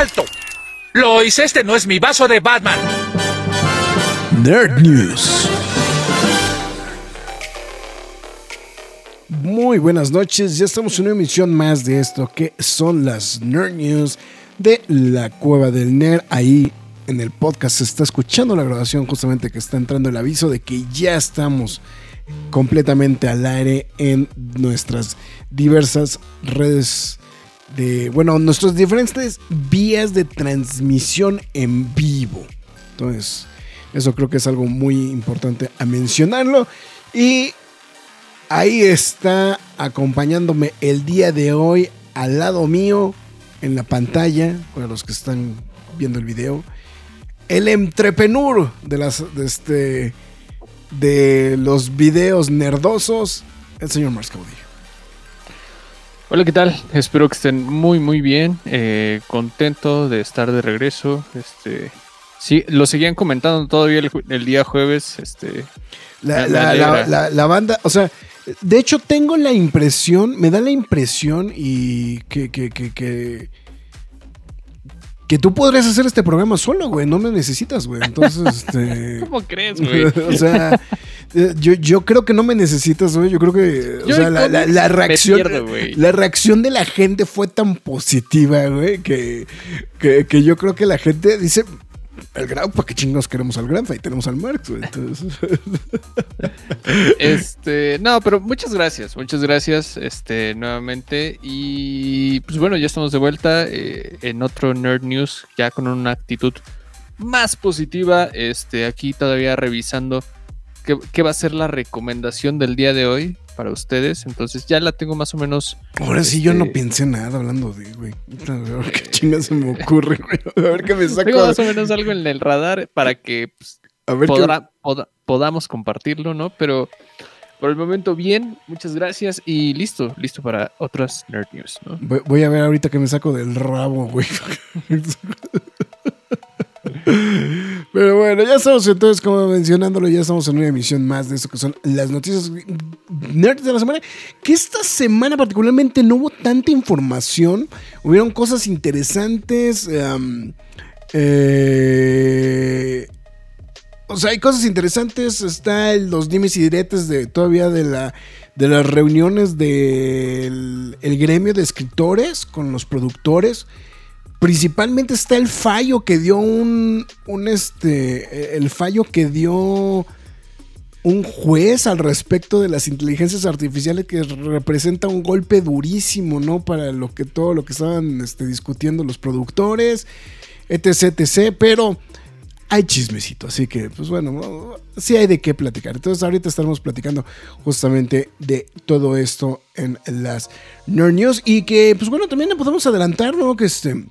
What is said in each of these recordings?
¡Alto! Lois, este no es mi vaso de Batman. Nerd News. Muy buenas noches, ya estamos en una emisión más de esto que son las Nerd News de la Cueva del Nerd. Ahí en el podcast se está escuchando la grabación justamente que está entrando el aviso de que ya estamos completamente al aire en nuestras diversas redes de, bueno, nuestras diferentes vías de transmisión en vivo. Entonces, eso creo que es algo muy importante a mencionarlo. Y ahí está acompañándome el día de hoy al lado mío en la pantalla, para los que están viendo el video, el entrepenur de las este de los videos nerdosos, el señor Mars Caudillo. Hola, ¿qué tal? Espero que estén muy, muy bien. Eh, contento de estar de regreso. Este, sí, lo seguían comentando todavía el, día jueves. Este, la, la, banda, o sea, de hecho tengo la impresión, me da la impresión y que, que, que, que que tú podrías hacer este programa solo, güey. No me necesitas, güey. Entonces, este. ¿Cómo crees, güey? o sea, eh, yo, yo, creo que no me necesitas, güey. Yo creo que. O sea, la, la, reacción. la reacción de la gente fue tan positiva, güey, que, que, que yo creo que la gente dice el Grau, ¿para qué chingos queremos al Granfa? Y tenemos al Marx, güey. este, no, pero muchas gracias, muchas gracias, este, nuevamente. Y pues bueno, ya estamos de vuelta eh, en otro Nerd News, ya con una actitud más positiva. Este, aquí todavía revisando qué va a ser la recomendación del día de hoy para ustedes. Entonces ya la tengo más o menos. Ahora sí, yo no este, pensé nada hablando de, güey. A ver qué chingas se me ocurre, güey. A ver qué me saco. Tengo más o menos algo en el radar para que pues, podamos compartirlo, ¿no? Pero por el momento, bien. Muchas gracias. Y listo, listo para otras Nerd News, ¿no? Voy a ver ahorita que me saco del rabo, güey. Pero bueno, ya estamos entonces, como mencionándolo, ya estamos en una emisión más de eso que son las noticias nerds de la semana. Que esta semana particularmente no hubo tanta información. Hubieron cosas interesantes. eh, o sea, hay cosas interesantes. Está los dimes y diretes de todavía de la de las reuniones del gremio de escritores con los productores. Principalmente está el fallo que dio un, un este, el fallo que dio un juez al respecto de las inteligencias artificiales que representa un golpe durísimo, ¿no? Para lo que todo lo que estaban este, discutiendo los productores, etc, etc, pero hay chismecito, así que pues bueno, sí hay de qué platicar. Entonces ahorita estaremos platicando justamente de todo esto en las Nerd News y que pues bueno, también podemos adelantar, ¿no? Que este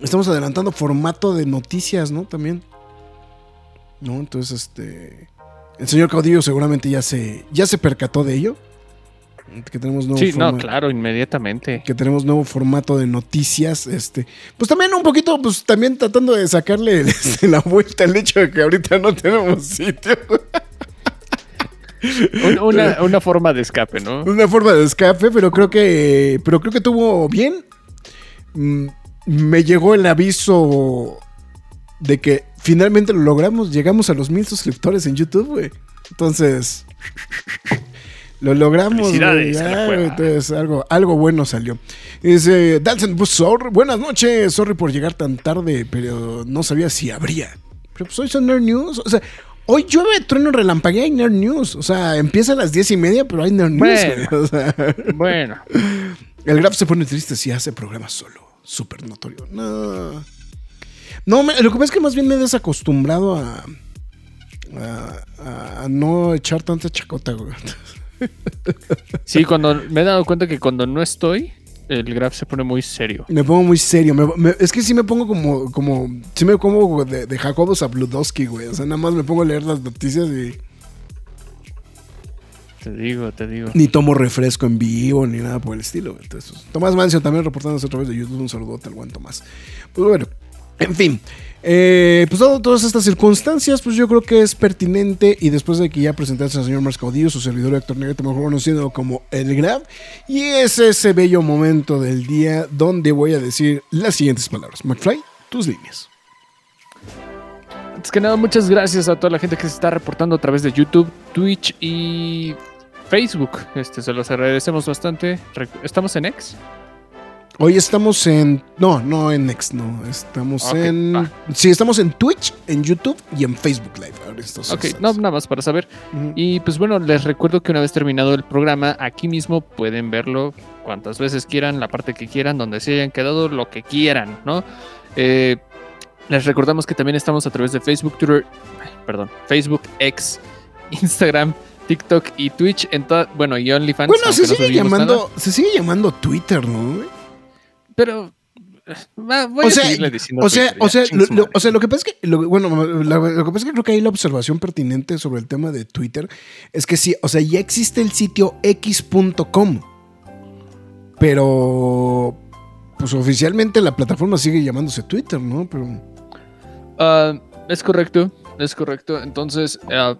Estamos adelantando formato de noticias, ¿no? También. ¿No? Entonces, este. El señor Caudillo seguramente ya se, ya se percató de ello. Que tenemos nuevo sí, no, claro, inmediatamente. Que tenemos nuevo formato de noticias. Este. Pues también un poquito, pues también tratando de sacarle la vuelta al hecho de que ahorita no tenemos sitio. Una, una, forma de escape, ¿no? Una forma de escape, pero creo que. Pero creo que tuvo bien. Me llegó el aviso de que finalmente lo logramos. Llegamos a los mil suscriptores en YouTube, güey. Entonces, lo logramos. entonces, algo, algo bueno salió. Dice, Dalton, pues, buenas noches. Sorry por llegar tan tarde, pero no sabía si habría. Pero pues hoy son Nerd News. O sea, hoy llueve, trueno, relampaguea y Nerd News. O sea, empieza a las diez y media, pero hay Nerd News. bueno. El Graf se pone triste si hace programa solo súper notorio. No. No, lo que pasa es que más bien me he desacostumbrado a, a, no echar tanta chacota, güey. Sí, cuando me he dado cuenta que cuando no estoy, el graph se pone muy serio. Me pongo muy serio. me- me- es que sí me pongo como, como, sí me pongo de, de Jacobo Zabludowski, güey. O sea, nada más me pongo a leer las noticias y Te digo, te digo. ni tomo refresco en vivo ni nada por el estilo. Entonces, Tomás Mancio también reportándose a través de YouTube. Un saludote al buen Tomás. Pues bueno, en fin. eh, pues dado todas estas circunstancias, pues yo creo que es pertinente y después de que ya presentaste al señor Mars Caudillo, su servidor Héctor Negrete, mejor conocido como El Grab, y es ese bello momento del día donde voy a decir las siguientes palabras. McFly, tus líneas. Antes que nada, muchas gracias a toda la gente que se está reportando a través de YouTube, Twitch y Facebook. Este, se los agradecemos bastante. ¿Estamos en X? Hoy estamos en. No, no en Next, no. Estamos en. va. Sí, estamos en Twitch, en YouTube y en Facebook Live. Estos- Ok, no, nada más para saber. Y pues bueno, les recuerdo que una vez terminado el programa, aquí mismo pueden verlo cuantas veces quieran, la parte que quieran, donde se hayan quedado, lo que quieran, ¿no? Eh, les recordamos que también estamos a través de Facebook, Twitter, perdón, Facebook, X, Instagram, TikTok y Twitch, en toda- bueno, y OnlyFans. Bueno, se no sigue subimos llamando. nada, Se sigue llamando Twitter, ¿no? pero eh, O a sea, seguirle diciendo O sea, o sea, lo, lo- o sea, lo que pasa es que, lo- bueno, la- lo que pasa es que creo que ahí la observación pertinente sobre el tema de Twitter es que sí, o sea, ya existe el sitio x.com, pero pues oficialmente la plataforma sigue llamándose Twitter, ¿no? Pero Ah, es correcto, es correcto. Entonces, ah,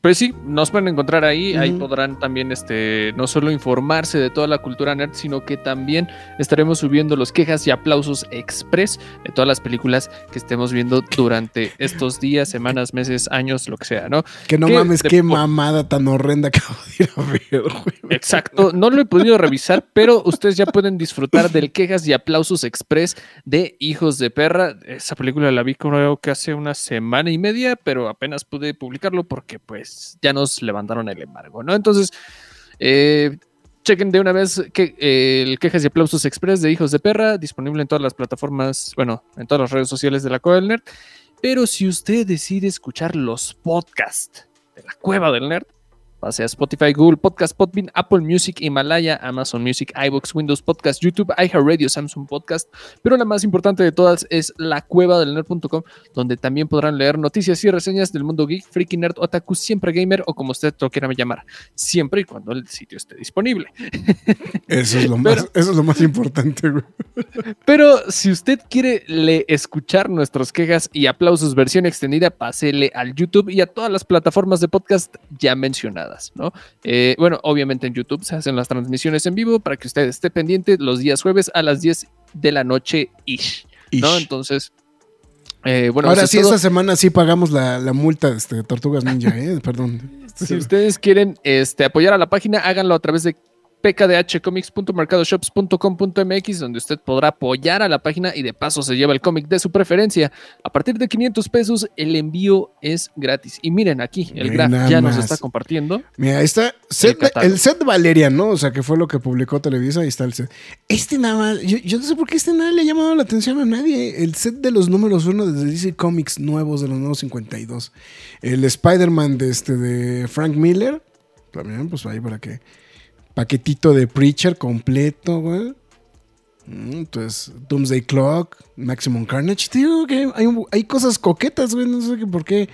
pues sí, nos pueden encontrar ahí. Ahí podrán también, este, no solo informarse de toda la cultura nerd, sino que también estaremos subiendo los quejas y aplausos express de todas las películas que estemos viendo durante estos días, semanas, meses, años, lo que sea, ¿no? que no ¿Qué mames, qué mamada tan horrenda acabo de ir a ver, güey. Exacto, no lo he podido revisar, pero ustedes ya pueden disfrutar del quejas y aplausos express de Hijos de Perra. Esa película la vi creo que hace una semana y media, pero apenas pude publicarlo porque pues ya nos levantaron el embargo, ¿no? Entonces, eh, chequen de una vez que, eh, el quejas y aplausos express de Hijos de Perra, disponible en todas las plataformas, bueno, en todas las redes sociales de la Cueva del Nerd. Pero si usted decide escuchar los podcasts de la Cueva del Nerd, Pase a Spotify, Google Podcast, Podbean, Apple Music, Himalaya, Amazon Music, iBox, Windows Podcast, YouTube, iHeartRadio, Samsung Podcast. Pero la más importante de todas es la cueva del nerd.com, donde también podrán leer noticias y reseñas del mundo geek, freaky nerd, otaku, siempre gamer o como usted lo quiera llamar, siempre y cuando el sitio esté disponible. Eso es lo Pero- más, eso es lo más importante, güey. Pero si usted quiere le escuchar nuestras quejas y aplausos versión extendida, pásele al YouTube y a todas las plataformas de podcast ya mencionadas, ¿no? Eh, bueno, obviamente en YouTube se hacen las transmisiones en vivo para que usted esté pendiente los días jueves a las 10 de la noche ish. Entonces, eh, bueno, Ahora sí, todo. esta semana sí pagamos la, la multa de este, Tortugas Ninja, ¿eh? Perdón. Si ustedes quieren este, apoyar a la página, háganlo a través de pkdhcomics.mercadoshops.com.mx donde usted podrá apoyar a la página y de paso se lleva el cómic de su preferencia. A partir de 500 pesos el envío es gratis. Y miren aquí, el nada ya nos está compartiendo. Mira, ahí está set- el, set Valeria, ¿no? O sea, que fue lo que publicó Televisa, ahí está el set. Este nada más, yo, yo no sé por qué este nada le ha llamado la atención a nadie. El set de los números uno de DC Comics nuevos, de los nuevos 52. El Spider-Man de, este, de Frank Miller, también, pues ahí para que... Paquetito de Preacher completo, güey. Mm, Entonces, Doomsday Clock, Maximum Carnage, tío, que hay, hay cosas coquetas, güey, no sé qué por qué.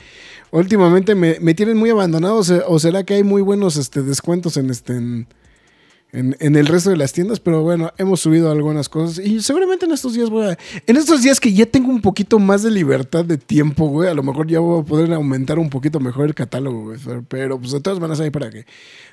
Últimamente me, me tienen muy abandonado, o, se- o será que hay muy buenos este, descuentos en, este, en, en- en el resto de las tiendas, pero bueno, hemos subido algunas cosas y seguramente en estos días voy a... En estos días que ya tengo un poquito más de libertad de tiempo, güey, a lo mejor ya voy a poder aumentar un poquito mejor el catálogo, güey, pero, pues de todas maneras ahí para que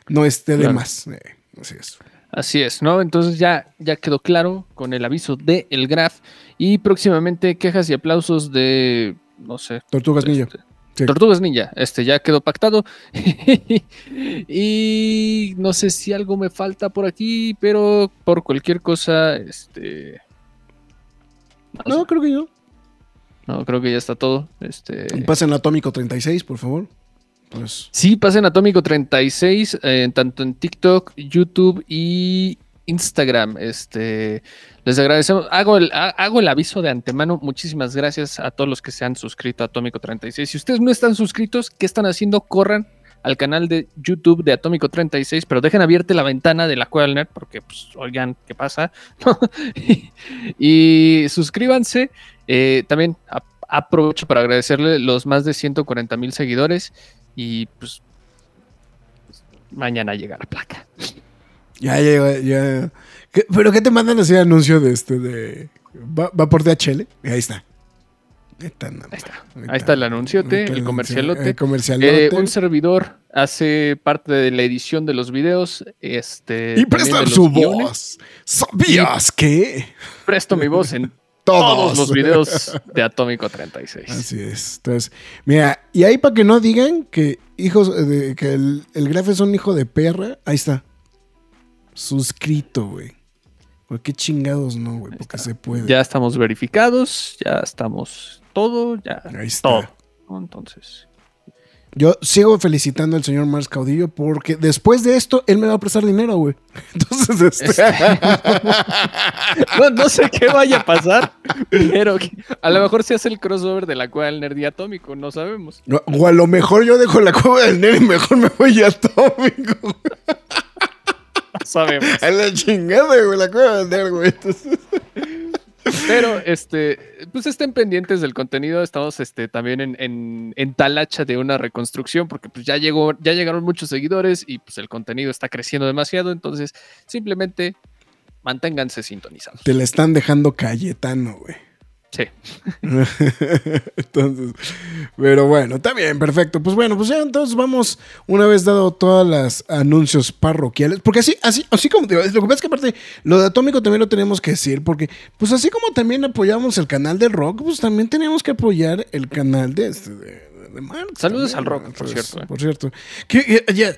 no esté de Claro. más. eh, así es. Así es, ¿no? Entonces ya, ya quedó claro con el aviso de el graph y próximamente quejas y aplausos de, no sé, Tortugas Ninja. este, Sí. Tortugas Ninja, este ya quedó pactado. y no sé si algo me falta por aquí, pero por cualquier cosa, este. No, No, sé, creo que yo. no, creo que ya está todo. Este. Pasen Atómico 36, por favor. Pues Sí, pasen Atómico 36, eh, tanto en TikTok, YouTube y Instagram. Este, les agradecemos. Hago el, ha- hago el aviso de antemano. Muchísimas gracias a todos los que se han suscrito a Atómico 36. Si ustedes no están suscritos, ¿qué están haciendo? Corran al canal de YouTube de Atómico 36, pero dejen abierta la ventana de la Cueva porque, pues, oigan, ¿qué pasa? y, suscríbanse. Eh, también aprovecho para agradecerle los más de 140 mil seguidores y, pues, mañana llega la placa. Ya, ya, ya. ¿Pero qué te mandan así anuncio de este? De, va, va por DHL. Y ahí está. Ahí está, ahí está. el anunciote, el comercialote. El comercialote. Eh, un servidor hace parte de la edición de los videos. Este, y presta su voz. ¿Sabías que? Presto mi voz en todos. los videos de Atómico 36. Así es. Entonces, mira, y ahí para que no digan que hijos de, que el, el Graf es un hijo de perra, ahí está. Suscrito, güey. qué chingados no, güey, porque se puede. Ya estamos verificados, ya estamos todo, ya. Ahí está. Todo. Entonces. Yo sigo felicitando al señor Mars Caudillo porque después de esto él me va a prestar dinero, güey. Entonces, este... no, sé qué vaya a pasar, pero a lo mejor se hace el crossover de la cueva del nerd y atómico, no sabemos. O a lo mejor yo dejo la cueva del nerd y mejor me voy a atómico. sabemos. A la chingada, güey, la cueva del nerd, güey. Pero, este, pues estén pendientes del contenido. Estamos este, también en, en, en, tal hacha de una reconstrucción, porque pues ya llegó, ya llegaron muchos seguidores y pues el contenido está creciendo demasiado. Entonces, simplemente manténganse sintonizados. Te la están dejando Cayetano, güey. Sí. entonces, pero bueno, está bien, perfecto. Pues bueno, pues ya entonces vamos, una vez dado todas las anuncios parroquiales, porque así, así, así como digo, lo que pasa es que aparte, lo de Atómico también lo tenemos que decir, porque pues así como también apoyamos el canal del rock, pues también tenemos que apoyar el canal de este, de, Saludos al rock, por pues, cierto. Por cierto. Que, ya,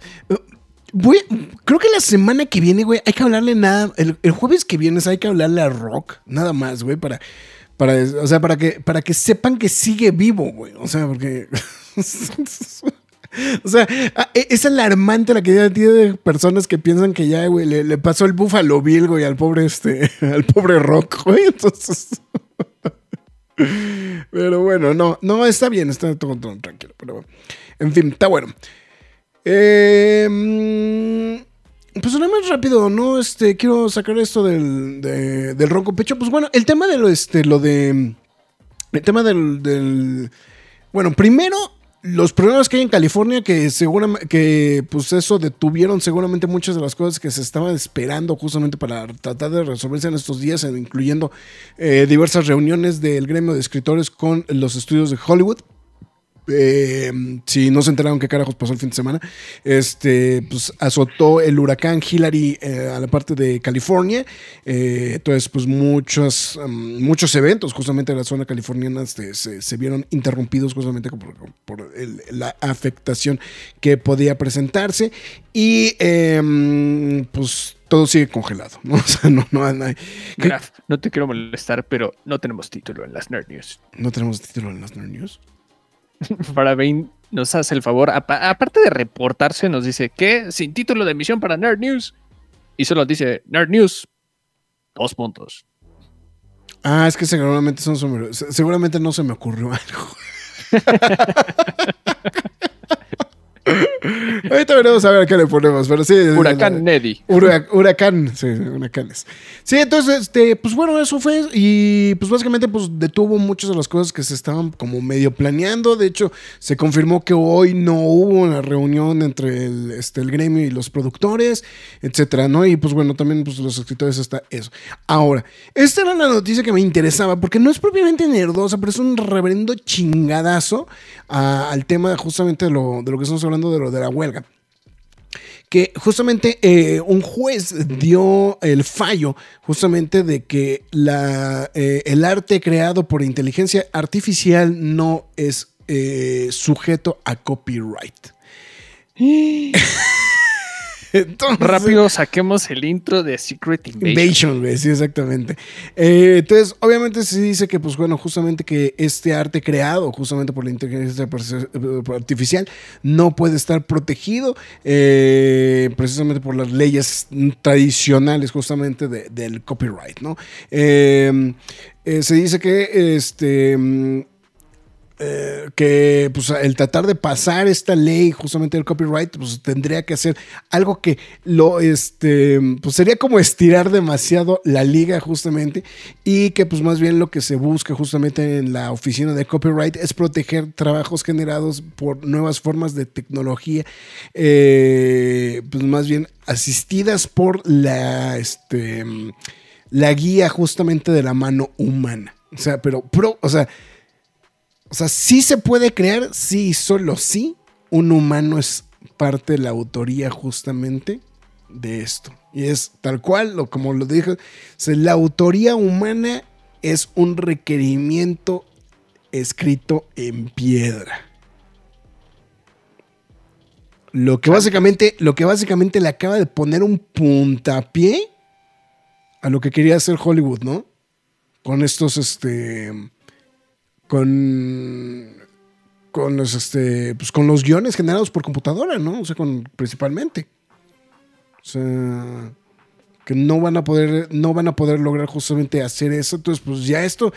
Voy, creo que la semana que viene, güey, hay que hablarle nada. El, el, jueves que viene hay que hablarle a Rock, nada más, güey, para, o sea, para que, para que sepan que sigue vivo, güey. O sea, porque. o sea, e, es alarmante la cantidad de personas que piensan que ya, güey, le, pasó el búfalo Bill, güey, al pobre, este, al pobre Rock, güey. Entonces. pero bueno, no, no, está bien, está todo, todo tranquilo. Pero bueno. En fin, está bueno. Eh. Pues nada más rápido, ¿no? Este, quiero sacar esto del, del ronco pecho. Pues bueno, el tema de lo, este, lo de. El tema del, del. Bueno, primero, los problemas que hay en California, que seguramente, que pues eso detuvieron seguramente muchas de las cosas que se estaban esperando justamente para tratar de resolverse en estos días, incluyendo eh, diversas reuniones del gremio de escritores con los estudios de Hollywood. Eh, si no se enteraron qué carajos pasó el fin de semana, este, pues azotó el huracán Hillary eh, a la parte de California. Eh, entonces, pues muchos, um, muchos eventos justamente en la zona californiana este, se, vieron interrumpidos justamente por, la afectación que podía presentarse. Y em, pues todo sigue congelado, ¿no? O sea, no, no, no, no te quiero molestar, pero no tenemos título en las Nerd News. ¿No tenemos título en las Nerd News? para nos hace el favor, aparte de reportarse, nos dice que sin título de emisión para Nerd News. Y solo dice Nerd News, dos puntos. Ah, es que seguramente son seguramente no se me ocurrió algo. Ahorita veremos a ver qué le ponemos, pero sí. Huracán Neddy. huracán, sí, huracanes. Sí, entonces, este, pues bueno, eso fue. Y pues básicamente, pues detuvo muchas de las cosas que se estaban como medio planeando. De hecho, se confirmó que hoy no hubo una reunión entre el, este, el gremio y los productores, etcétera, ¿no? Y pues bueno, también pues, los escritores está eso. Ahora, esta era la noticia que me interesaba, porque no es propiamente nerdosa, pero es un reverendo chingadazo al tema justamente de lo, de lo que estamos hablando de lo de la huelga que justamente eh, un juez dio el fallo justamente de que la, eh, el arte creado por inteligencia artificial no es eh, sujeto a copyright. Rápido saquemos el intro de Secret Invasion. Invasion, sí, exactamente. Eh, entonces, obviamente se dice que, pues bueno, justamente que este arte creado justamente por la inteligencia artificial no puede estar protegido eh, precisamente por las leyes tradicionales justamente del copyright, ¿no? Eh, se dice que este eh, que pues, el tratar de pasar esta ley justamente del copyright, pues tendría que hacer algo que lo, este, pues sería como estirar demasiado la liga justamente y que pues más bien lo que se busca justamente en la oficina de copyright es proteger trabajos generados por nuevas formas de tecnología, eh, pues más bien asistidas por la, este, la guía justamente de la mano humana. O sea, pero, pro, o sea, o sea, sí se puede crear, sí, solo sí, un humano es parte de la autoría justamente de esto. Y es tal cual, o como lo dije, la autoría humana es un requerimiento escrito en piedra. Lo que básicamente, lo que básicamente le acaba de poner un puntapié a lo que quería hacer Hollywood, ¿no? Con estos, este, con con los este pues con los guiones generados por computadora, ¿no? O sea, con principalmente. O sea, que no van a poder no van a poder lograr justamente hacer eso, entonces pues ya esto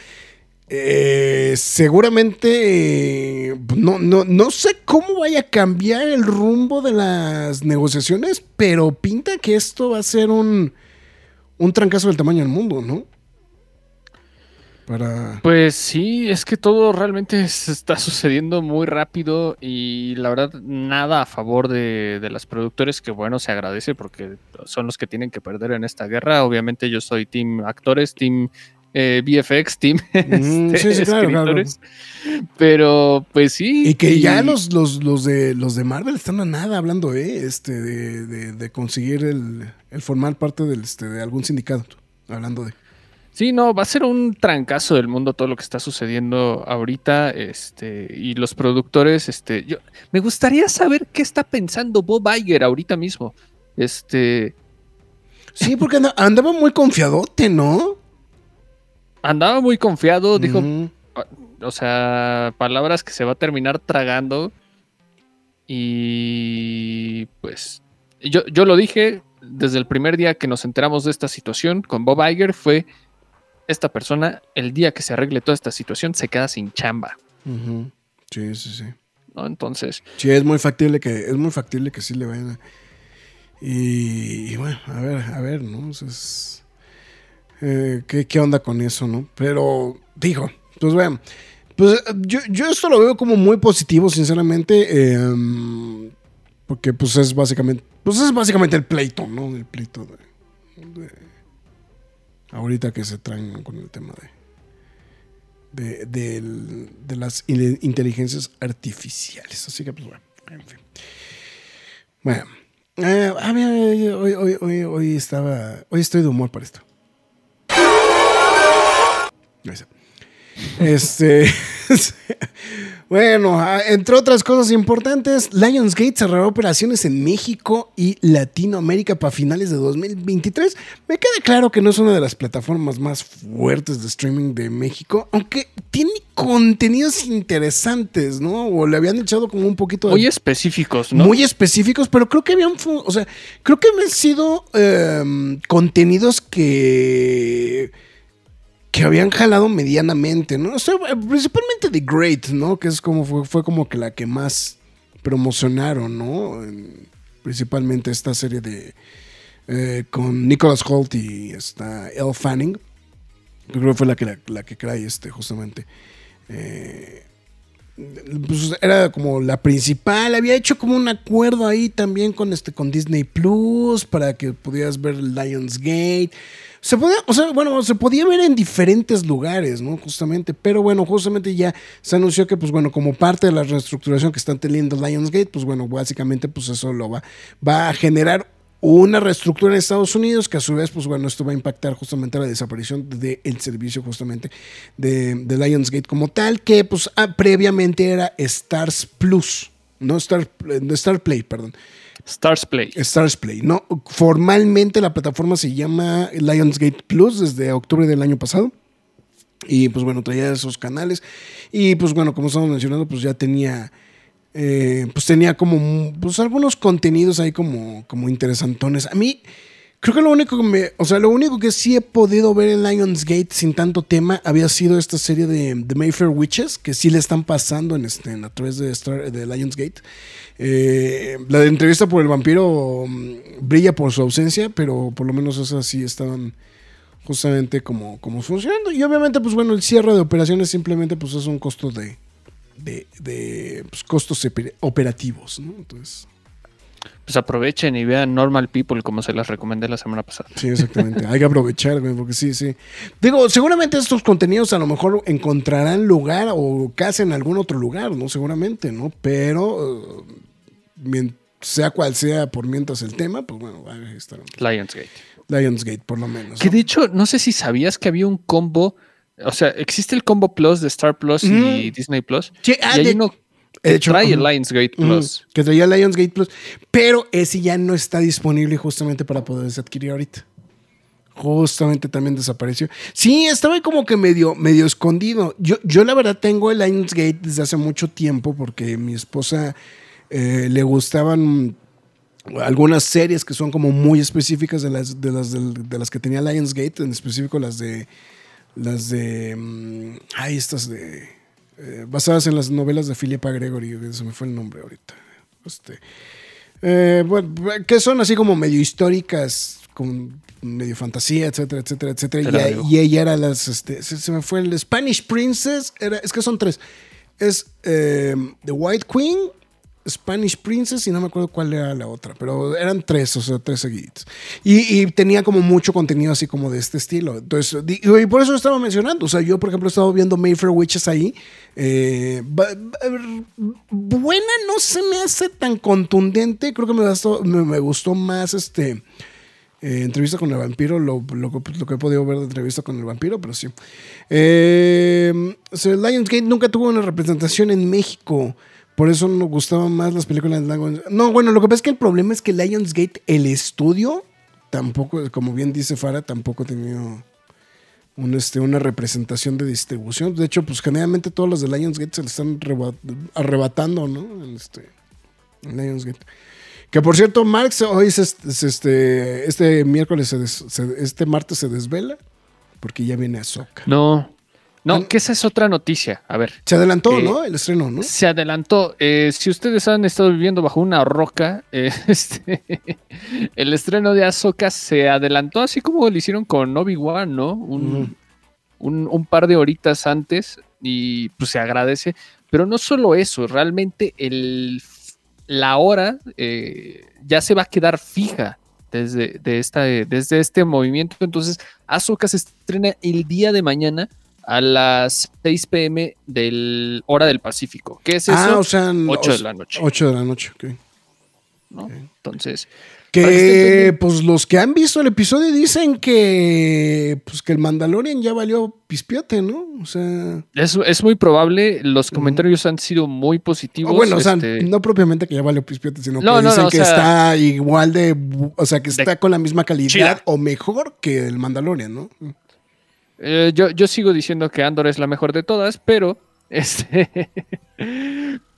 eh, seguramente pues, no, no, no sé cómo vaya a cambiar el rumbo de las negociaciones, pero pinta que esto va a ser un, un trancazo del tamaño del mundo, ¿no? Pues sí, es que todo realmente está sucediendo muy rápido y la verdad nada a favor de, de las productores, que bueno, se agradece porque son los que tienen que perder en esta guerra. Obviamente yo soy team actores, team eh, VFX, team este, escritores. Pero pues sí. Y que ya los, los, de, los de Marvel están a nada hablando eh, este, de, de, conseguir el, el, formar parte del, este, de algún sindicato, hablando de... Sí, no, va a ser un trancazo del mundo todo lo que está sucediendo ahorita, este, y los productores, este, yo, me gustaría saber qué está pensando Bob Iger ahorita mismo, este. Sí, porque andaba muy confiadote, ¿no? Andaba muy confiado, dijo, o sea, palabras que se va a terminar tragando, y pues, yo, yo lo dije desde el primer día que nos enteramos de esta situación con Bob Iger, fue esta persona, el día que se arregle toda esta situación, se queda sin chamba. Sí, sí, sí. ¿No? Entonces. Sí, es muy factible que, es muy factible que sí le vayan a. Y, bueno, a ver, a ver, ¿no? Eh, ¿qué, onda con eso, no? Pero, digo, pues bueno, pues yo, yo esto lo veo como muy positivo, sinceramente. Em, porque pues es básicamente, pues es básicamente el pleito, ¿no? El pleito de ahorita que se traen con el tema de, de, las inteligencias artificiales. Así que, pues bueno, en fin. Bueno, eh, hoy, hoy, hoy, hoy, estaba, hoy estoy de humor para esto. Este. bueno, ah, entre otras cosas importantes, Lionsgate cerrará operaciones en México y Latinoamérica para finales de 2023. Me queda claro que no es una de las plataformas más fuertes de streaming de México, aunque tiene contenidos interesantes, ¿no? O le habían echado como un poquito. Muy específicos, ¿no? Muy específicos, pero creo que habían. O sea, creo que han sido em, contenidos que que habían jalado medianamente, ¿no? principalmente The Great, ¿no? Que es como fue, como que la que más promocionaron, ¿no? principalmente esta serie de eh, con Nicholas Holt y esta Elle Fanning. Creo que fue la que la, que este justamente. Eh, pues era como la principal. Había hecho como un acuerdo ahí también con este con Disney Plus para que pudieras ver Lionsgate. Se podía, o sea, bueno, se podía ver en diferentes lugares, ¿no? Justamente, pero bueno, justamente ya se anunció que, pues bueno, como parte de la reestructuración que están teniendo Lionsgate, pues bueno, básicamente, pues eso lo va, va a generar una reestructura en Estados Unidos que a su vez, pues bueno, esto va a impactar justamente la desaparición del servicio justamente de, de, Lionsgate como tal, que pues ah, previamente era Stars Plus, no Star, Star Play, perdón. Stars Play. Stars Play. No, formalmente la plataforma se llama Lionsgate Plus desde octubre del año pasado. Y pues bueno, traía esos canales. Y pues bueno, como estamos mencionando, pues ya tenía. Eh, pues tenía como pues algunos contenidos ahí como, como interesantones. A mí, Creo que lo único que me, o sea, lo único que sí he podido ver en Lionsgate sin tanto tema había sido esta serie de, The Mayfair Witches, que sí le están pasando en este, a través de, Lionsgate. Eh, la de entrevista por el vampiro mm, brilla por su ausencia, pero por lo menos esas sí estaban justamente como, como funcionando. Y obviamente, pues bueno, el cierre de operaciones simplemente pues es un costo de, de, de pues, costos operativos, ¿no? Entonces pues aprovechen y vean Normal People como se las recomendé la semana pasada. Sí, exactamente. Hay que aprovechar, güey, porque sí, sí. Digo, seguramente estos contenidos a lo mejor encontrarán lugar o casi en algún otro lugar, ¿no? Seguramente, ¿no? Pero, uh, sea cual sea por mientras el tema, pues bueno, ahí estarán. Lionsgate. Lionsgate, por lo menos. Que de hecho, no sé si sabías que había un combo. O sea, existe el combo Plus de Star Plus y Disney Plus. Sí, ah, y hay uno que trae el Lionsgate Plus. que traía Lionsgate Plus. Pero ese ya no está disponible justamente para poderse adquirir ahorita. Justamente también desapareció. Sí, estaba como que medio, medio escondido. Yo, yo la verdad tengo el Lionsgate desde hace mucho tiempo porque mi esposa eh, le gustaban algunas series que son como muy específicas de las, de las, de, las que tenía Lionsgate, en específico las de las de mm, ay estas de eh, basadas en las novelas de Philippa Gregory, se me fue el nombre ahorita. Este, eh, bueno, que son así como medio históricas, con medio fantasía, etcétera, etcétera, etcétera. Y, ella era las, este, se, me fue el Spanish Princess, era, es que son tres. Es eh, The White Queen, Spanish Princess y no me acuerdo cuál era la otra, pero eran tres, o sea, tres seguiditos. Y, tenía como mucho contenido así como de este estilo. Entonces, y por eso lo estaba mencionando. O sea, yo, por ejemplo, he estado viendo Mayfair Witches ahí. Eh, buena no se me hace tan contundente. Creo que me, gustó, me, gustó más este. Eh, entrevista con el vampiro, lo, que he podido ver de entrevista con el vampiro, pero sí. Eh, Lionsgate nunca tuvo una representación en México. Por eso nos gustaban más las películas de Lionsgate. No, bueno, lo que pasa es que el problema es que Lionsgate, el estudio, tampoco, como bien dice Farah, tampoco tenido un, este, una representación de distribución. De hecho, pues generalmente todos los de Lionsgate se le están arrebatando, ¿no? Este, Lionsgate. Que por cierto, Marx hoy es este, este miércoles, este martes se desvela porque ya viene Ahsoka. No, no, que esa es otra noticia. A ver. Se adelantó, ¿no? El estreno, ¿no? Se adelantó. Eh, si ustedes han estado viviendo bajo una roca, eh, este, el estreno de Ahsoka se adelantó así como lo hicieron con Obi-Wan, ¿no? Un, par de horitas antes y pues se agradece. Pero no solo eso, realmente el, la hora eh, ya se va a quedar fija desde, de esta, desde este movimiento. Entonces, Ahsoka se estrena el día de mañana a las 6 pm del hora del Pacífico. ¿Qué es eso? Ah, o sea, 8 de la noche. 8 de la noche, ok. ¿No? Entonces. Que pues los que han visto el episodio dicen que pues que el Mandalorian ya valió pispiote, ¿no? O sea. Es, es muy probable. Los comentarios han sido muy positivos. bueno, o sea, este no propiamente que ya valió pispiote, sino que dicen que está igual de. O sea, que está con la misma calidad o mejor que el Mandalorian, ¿no? Eh, yo, yo, sigo diciendo que Andor es la mejor de todas, pero este.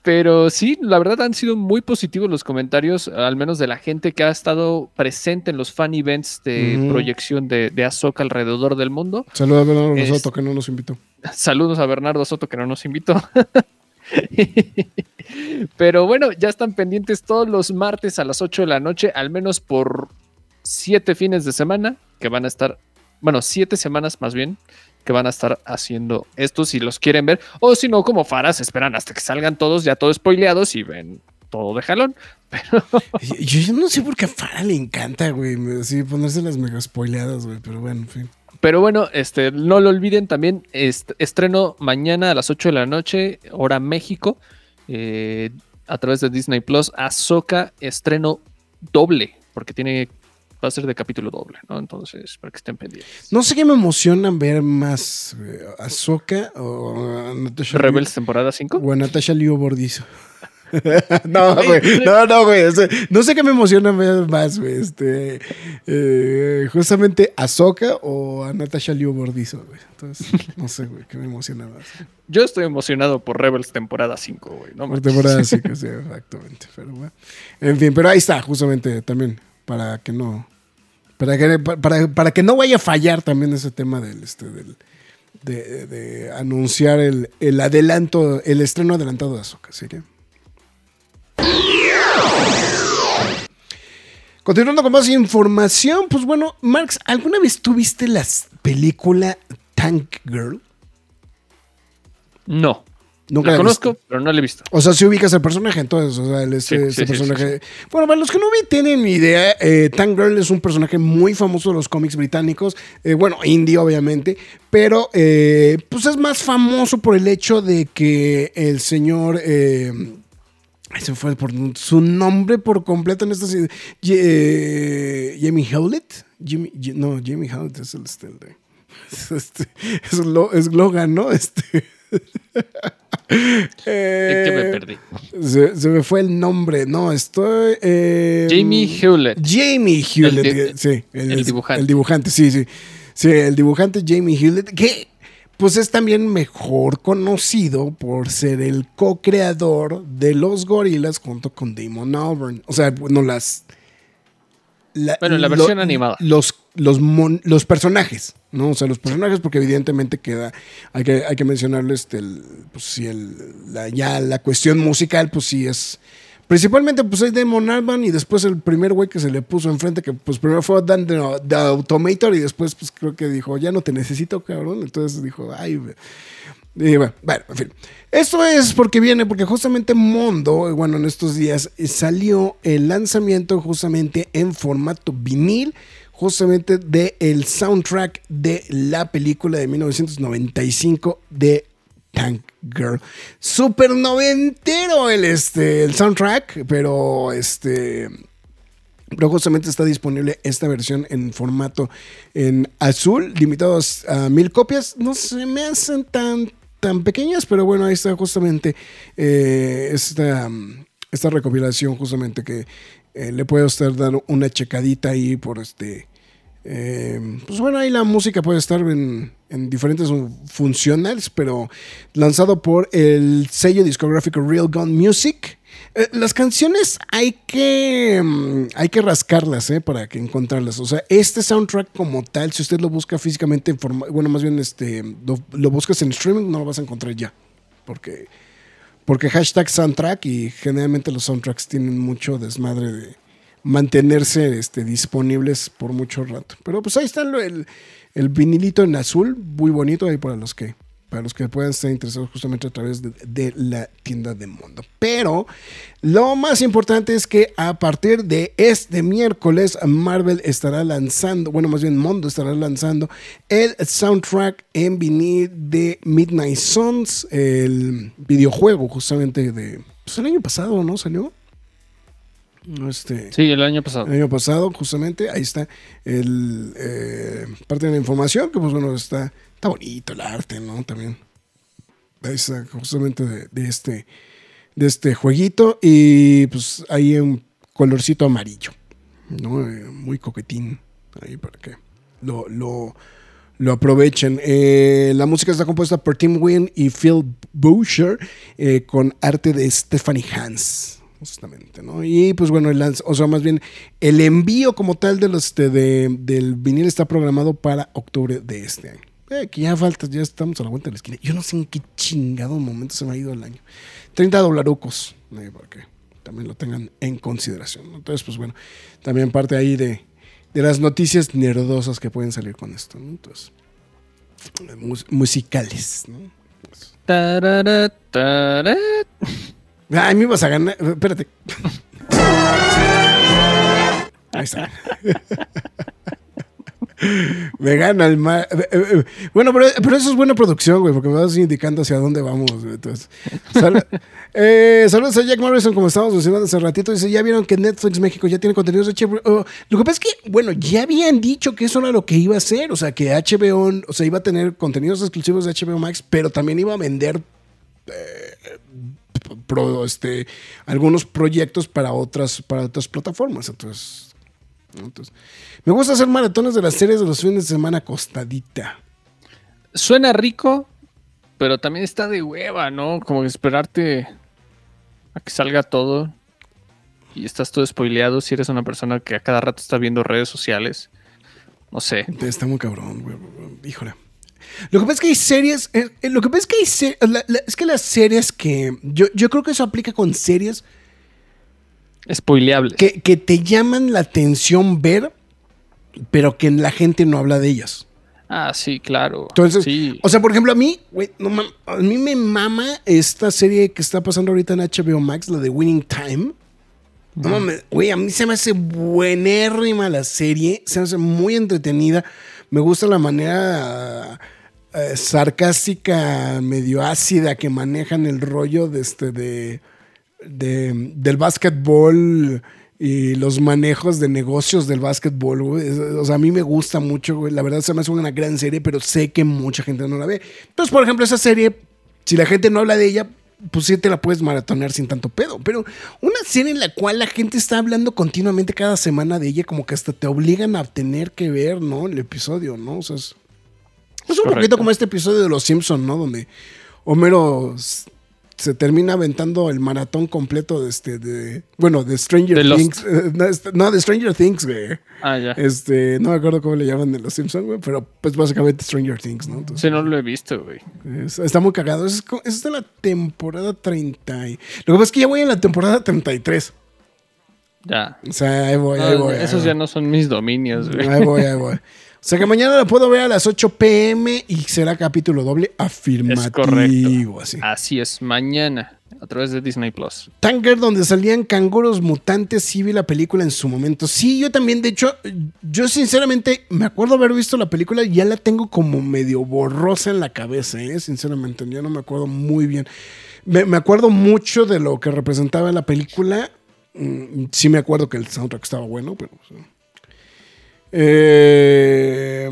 pero sí, la verdad han sido muy positivos los comentarios, al menos de la gente que ha estado presente en los fan events de proyección de, de Ahsoka alrededor del mundo. Saludos a Bernardo Soto, que no nos invitó. Saludos a Bernardo Soto, que no nos invitó. Pero bueno, ya están pendientes todos los martes a las 8 de la noche, al menos por siete fines de semana, que van a estar bueno, siete semanas más bien, que van a estar haciendo esto si los quieren ver. O si no, como Faras, esperan hasta que salgan todos ya todos spoileados y ven todo de jalón. Pero... Yo, no sé por qué a Farah le encanta, güey, así ponerse las mega spoileadas, güey, pero bueno, en fin. Pero bueno, este, no lo olviden también, estreno mañana a las 8 de la noche, hora México, eh, a través de Disney Plus, Ahsoka, estreno doble, porque tiene va a ser de capítulo doble, ¿no? Entonces, para que estén pendientes. No sé qué me emociona ver más eh, Ahsoka o Natasha Rebels temporada 5 o a Natasha Liu Bordizo. no, güey. No, no, güey. no sé qué me emociona más, güey. Este, eh, justamente a Soka o a Natasha Liu Bordizo, güey. Entonces, no sé, güey, qué me emociona más. Yo estoy emocionado por Rebels temporada 5, güey. No por temporada 5, sí, exactamente. Pero bueno. En fin, pero ahí está, justamente también para que no Para que, para, para que no vaya a fallar también ese tema del, este, del, de, anunciar el, el adelanto, el estreno adelantado de Ahsoka. Así. Continuando con más información, pues bueno, Marx, ¿alguna vez tuviste la película Tank Girl? No. Nunca la la conozco, pero no la he visto. O sea, si ubicas el personaje, entonces, o sea, el- ese, Sí, ese sí, sí, personaje. Bueno, para los que no vi, tienen ni idea, eh, Tank Girl es un personaje muy famoso de los cómics británicos, eh, bueno, indie obviamente, pero eh, pues es más famoso por el hecho de que el señor. Eh, se me fue por su nombre por completo en esta. se- Ye- eh, Jamie Hewlett. Jimmy, no, Jamie Hewlett es el. Este, es, este, es Logan, ¿no? Este. Es que me Eh, perdí. se, se me fue el nombre, no, estoy. eh, Jamie Hewlett. Jamie Hewlett, El eh, sí. el dibujante. El dibujante, sí, sí. Sí, el dibujante Jamie Hewlett, que pues es también mejor conocido por ser el co-creador de los gorilas junto con Damon Albarn. O sea, bueno, las. la- Bueno, la lo- versión animada. Los, los, mon- los personajes, ¿no? O sea, los personajes, porque evidentemente queda. Hay que, hay que mencionarlo, este, el, pues sí, el, la, ya la cuestión musical, pues sí es. Principalmente, pues hay Damon Albarn y después el primer güey que se le puso enfrente, que pues primero fue Dan the, Automator y después, pues creo que dijo, ya no te necesito, cabrón. Entonces dijo, ay. Y bueno, bueno, en fin. Esto es porque viene, porque justamente Mondo, bueno, en estos días eh, salió el lanzamiento justamente en formato vinil, justamente del el soundtrack de la película de 1995 de Tank Girl. Super noventero el, este, el soundtrack, pero este... Pero justamente está disponible esta versión en formato en azul, limitados a mil copias. No se me hacen tan, tan pequeñas, pero bueno, ahí está justamente eh, esta, esta recopilación, justamente que eh, le puede usted dar una checadita ahí por este. eh, pues bueno, ahí la música puede estar en, en diferentes funcionales, pero lanzado por el sello discográfico Real Gun Music. Eh, las canciones hay que mm, hay que rascarlas eh, para que encontrarlas. O sea, este soundtrack como tal, si usted lo busca físicamente bueno, más bien este lo buscas en streaming, no lo vas a encontrar ya, porque porque hashtag soundtrack y generalmente los soundtracks tienen mucho desmadre de mantenerse este, disponibles por mucho rato. Pero pues ahí está el, el vinilito en azul, muy bonito ahí para los que para los que puedan estar interesados justamente a través de, de la tienda de Mundo. Pero lo más importante es que a partir de este miércoles Marvel estará lanzando, bueno, más bien Mundo estará lanzando el soundtrack en vinil de Midnight Suns, el videojuego justamente de pues, el año pasado, ¿no? Salió. Este, Sí, el año pasado. el año pasado, justamente, ahí está el, eh, parte de la información, que pues bueno, está, está bonito el arte, ¿no? También. Justamente de, este, de este jueguito. Y pues ahí un colorcito amarillo, ¿no? Eh, muy coquetín, ahí para que lo, lo, aprovechen. Eh, la música está compuesta por Tim Wynn y Phil Boucher, eh, con arte de Stephanie Hans justamente, ¿no? Y pues bueno, el o sea, más bien el envío como tal este, de- del vinil está programado para octubre de este año. Eh, que ya falta, ya estamos a la vuelta de la esquina. Yo no sé en qué chingado momento se me ha ido el año. 30 dolarucos, eh, para que también lo tengan en consideración. Entonces, pues bueno, también parte ahí de, de las noticias nerdosas que pueden salir con esto, ¿no? Entonces, eh, mus- musicales, ¿no? Tarara, tarara. Ay, me ibas a ganar. Espérate. Ahí está. Me gana el mar. Bueno, pero, eso es buena producción, güey, porque me vas indicando hacia dónde vamos. Entonces, sal- eh, saludos a Jack Morrison, como estábamos mencionando hace ratito. Dice: Ya vieron que Netflix México ya tiene contenidos de HBO. Oh, lo que pasa es que, bueno, ya habían dicho que eso era lo que iba a hacer. O sea, que HBO, o sea, iba a tener contenidos exclusivos de HBO Max, pero también iba a vender este, algunos proyectos para otras, para otras plataformas. Entonces, ¿no? Entonces, me gusta hacer maratones de las series de los fines de semana acostadita. Suena rico, pero también está de hueva, ¿no? Como esperarte a que salga todo y estás todo spoileado si eres una persona que a cada rato está viendo redes sociales. No sé. Está muy cabrón, güey. Híjole. Lo que pasa es que hay series. eh, eh, lo que pasa es que hay se- la- la- es que las series que. Yo, yo creo que eso aplica con series Spoileables. que, que te llaman la atención ver, pero que la gente no habla de ellas. Ah, sí, claro. Entonces, sí. o sea, por ejemplo, a mí, güey, no a mí me mama esta serie que está pasando ahorita en HBO Max, la de Winning Time. No mames, güey, a mí se me hace buenérrima la serie, se me hace muy entretenida. Me gusta la manera eh, sarcástica, medio ácida que manejan el rollo de este de, de- del básquetbol y los manejos de negocios del básquetbol, güey. O sea, a mí me gusta mucho, güey. La verdad se me hace una gran serie, pero sé que mucha gente no la ve. Entonces, por ejemplo, esa serie, si la gente no habla de ella, pues sí te la puedes maratonear sin tanto pedo. Pero una serie en la cual la gente está hablando continuamente cada semana de ella, como que hasta te obligan a tener que ver, ¿no? El episodio, ¿no? O sea, es, es un Correcto. poquito como este episodio de Los Simpson, ¿no? Donde Homero se termina aventando el maratón completo de este, de, bueno, de Stranger De. Things. eh, no, este- no, de Stranger Things, güey. Ah, ya. Este, no me acuerdo cómo le llaman de Los Simpson, güey, pero pues básicamente Stranger Things, ¿no? Entonces, Sí, no lo he visto, güey. es- está muy cagado. Es, es de la temporada 30. y- Lo que pasa es que ya voy en la temporada 33. Ya. O sea, ahí voy, No, ahí voy. ahí esos voy. ya no son mis dominios, güey. Ahí voy, ahí voy. O sea que mañana la puedo ver a las 8 pm y será capítulo doble afirmativo. Es correcto. Así. Así es, mañana, a través de Disney Plus. Tanker, donde salían canguros mutantes, sí vi la película en su momento. Sí, yo también, de hecho, yo sinceramente me acuerdo haber visto la película y ya la tengo como medio borrosa en la cabeza, ¿eh? sinceramente, ya no me acuerdo muy bien. Me, me acuerdo mucho de lo que representaba la película. Mm, sí me acuerdo que el soundtrack estaba bueno, pero... Eh,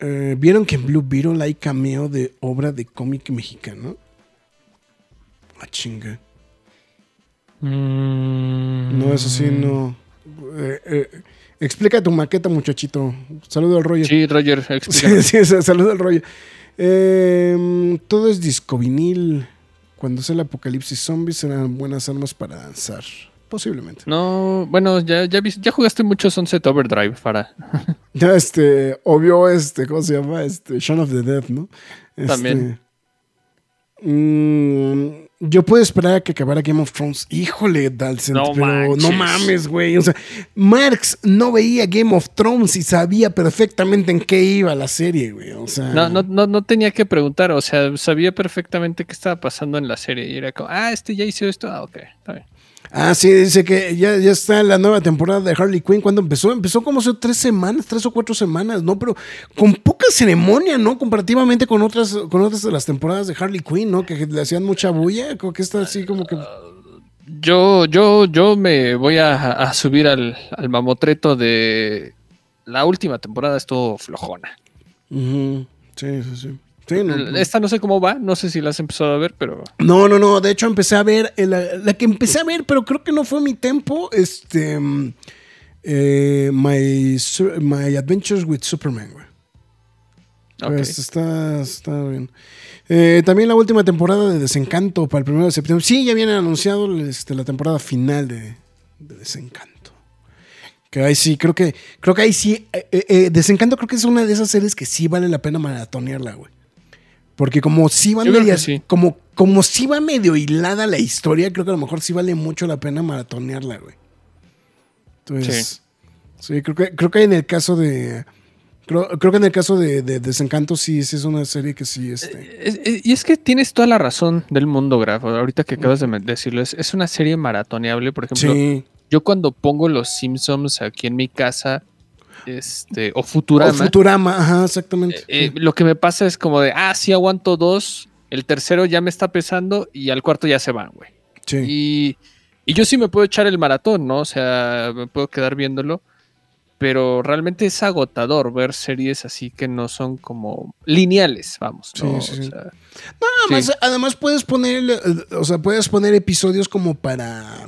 eh, ¿Vieron que en Blue Beetle hay cameo de obra de cómic mexicano? Ah, chinga. No, eso sí, no. Eh, eh, explica tu maqueta, muchachito. Saludo al rollo. Sí, Roger. Sí, sí, saludo al rollo. Eh, todo es disco vinil. Cuando sea el apocalipsis zombie serán buenas armas para danzar. Posiblemente. No, bueno, ya, ya, jugaste mucho Sunset Overdrive, para. Ya, este, obvio, este, ¿cómo se llama? Este, Shaun of the Dead, ¿no? Este, También. mm, yo puedo esperar a que acabara Game of Thrones. Híjole, Dalcent, No pero no mames, güey. O sea, Marx no veía Game of Thrones y sabía perfectamente en qué iba la serie, güey. O sea, No, no, no, no tenía que preguntar, o sea, sabía perfectamente qué estaba pasando en la serie. Y era como, ah, este ya hizo esto, ah, ok, está bien. Ah, sí, dice que ya, ya está la nueva temporada de Harley Quinn. ¿Cuándo empezó? Empezó como hace tres semanas, tres o cuatro semanas, ¿no? Pero con poca ceremonia, ¿no? Comparativamente con otras, con otras de las temporadas de Harley Quinn, ¿no? Que le hacían mucha bulla. Como que está así como que. Yo, yo, yo me voy a, a subir al, al mamotreto de la última temporada, estuvo flojona. Sí, sí, sí. Sí, no, no. Esta no sé cómo va, no sé si la has empezado a ver, pero No, no, no. De hecho, empecé a ver. La, la que empecé a ver, pero creo que no fue mi tempo. Este. mm, eh, my, my Adventures with Superman, güey. ok. Pues está, está bien. Eh, también la última temporada de Desencanto para el 1 de septiembre. Sí, ya viene anunciado este, la temporada final de, de Desencanto. Que ahí sí, creo que, creo que ahí sí. eh, Desencanto creo que es una de esas series que sí vale la pena maratonearla, güey. Porque como sí que medias- sí. como, como sí va medio hilada la historia, creo que a lo mejor sí vale mucho la pena maratonearla, güey. Entonces, sí, creo, que, creo que en el caso de. Creo, creo que en el caso de, de Desencanto sí, sí es una serie que sí. Este, Es- es- y es que tienes toda la razón del mundo, Graf. Ahorita que acabas de decirlo, es, es una serie maratoneable. Por ejemplo, sí. yo cuando pongo los Simpsons aquí en mi casa, este, o O Futurama, Futurama, ajá, exactamente. eh, lo que me pasa es como de, ah, sí aguanto dos, el tercero ya me está pesando y al cuarto ya se van, güey. sí. Y, y yo sí me puedo echar el maratón, ¿no? O sea, me puedo quedar viéndolo. Pero realmente es agotador ver series así que no son como lineales, vamos. ¿no? Sí, sí, O sí. sea, Además, además puedes poner, eh, o sea, puedes poner episodios como para,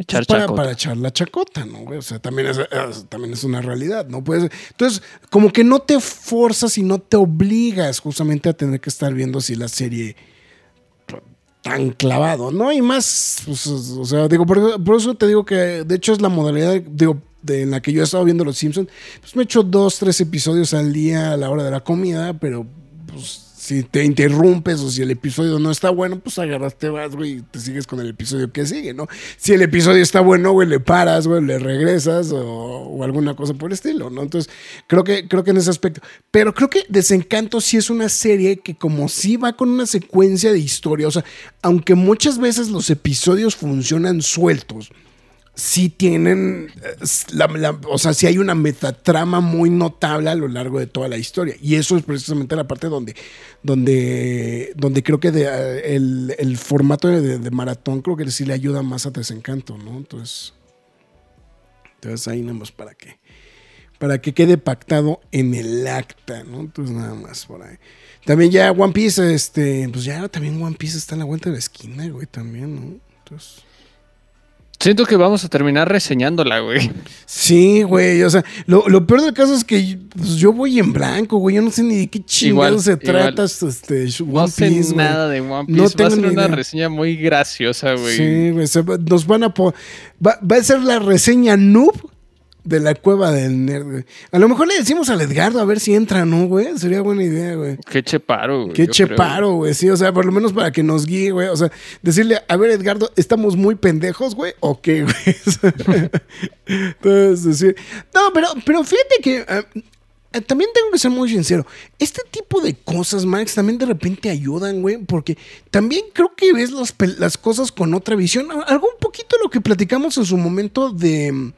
echar para, chacota. para echar la chacota, ¿no? güey? O sea, también es, también es una realidad, ¿no? Puedes, entonces, como que no te forzas y no te obligas justamente a tener que estar viendo así la serie tan clavado, ¿no? Y más, pues, o sea, digo, por, por eso te digo que de hecho es la modalidad, digo, de en la que yo he estado viendo Los Simpsons, pues me echo dos, tres episodios al día a la hora de la comida, pero pues si te interrumpes o si el episodio no está bueno, pues agarras, te vas, güey, y te sigues con el episodio que sigue, ¿no? Si el episodio está bueno, güey, le paras, güey, le regresas o, alguna cosa por el estilo, ¿no? Entonces, creo que, creo que en ese aspecto. Pero creo que Desencanto sí es una serie que como sí va con una secuencia de historia, o sea, aunque muchas veces los episodios funcionan sueltos, sí tienen, eh, la- o sea, sí hay una metatrama muy notable a lo largo de toda la historia. Y eso es precisamente la parte donde, donde, donde creo que de, eh, el, el formato de, de maratón creo que sí le ayuda más a Desencanto, ¿no? Entonces, entonces ahí nada más para que, para que quede pactado en el acta, ¿no? Entonces nada más por ahí. También ya One Piece, este, pues ya también One Piece está en la vuelta de la esquina, güey, también, ¿no? Entonces... Siento que vamos a terminar reseñándola, güey. Sí, güey, o sea, lo, lo peor del caso es que pues, yo voy en blanco, güey, yo no sé ni de qué chingado Igual, se igual. trata este One No sé Piece, güey. nada de One No Piece. Va a tengo ser ni una idea. reseña muy graciosa, güey. Sí, güey, se va- nos van a po- va, va a ser la reseña noob de la cueva del nerd, güey. A lo mejor le decimos al Edgardo a ver si entra, ¿no, güey? Sería buena idea, güey. Qué cheparo, güey. Qué creo. cheparo, güey, sí, o sea, por lo menos para que nos guíe, güey, o sea, decirle, a ver, Edgardo, ¿estamos muy pendejos, güey? ¿O qué, güey? Entonces, decir, no, pero, pero fíjate que ah, ah, también tengo que ser muy sincero, este tipo de cosas, Max, también de repente ayudan, güey, porque también creo que ves las, las cosas con otra visión, algo un poquito lo que platicamos en su momento de...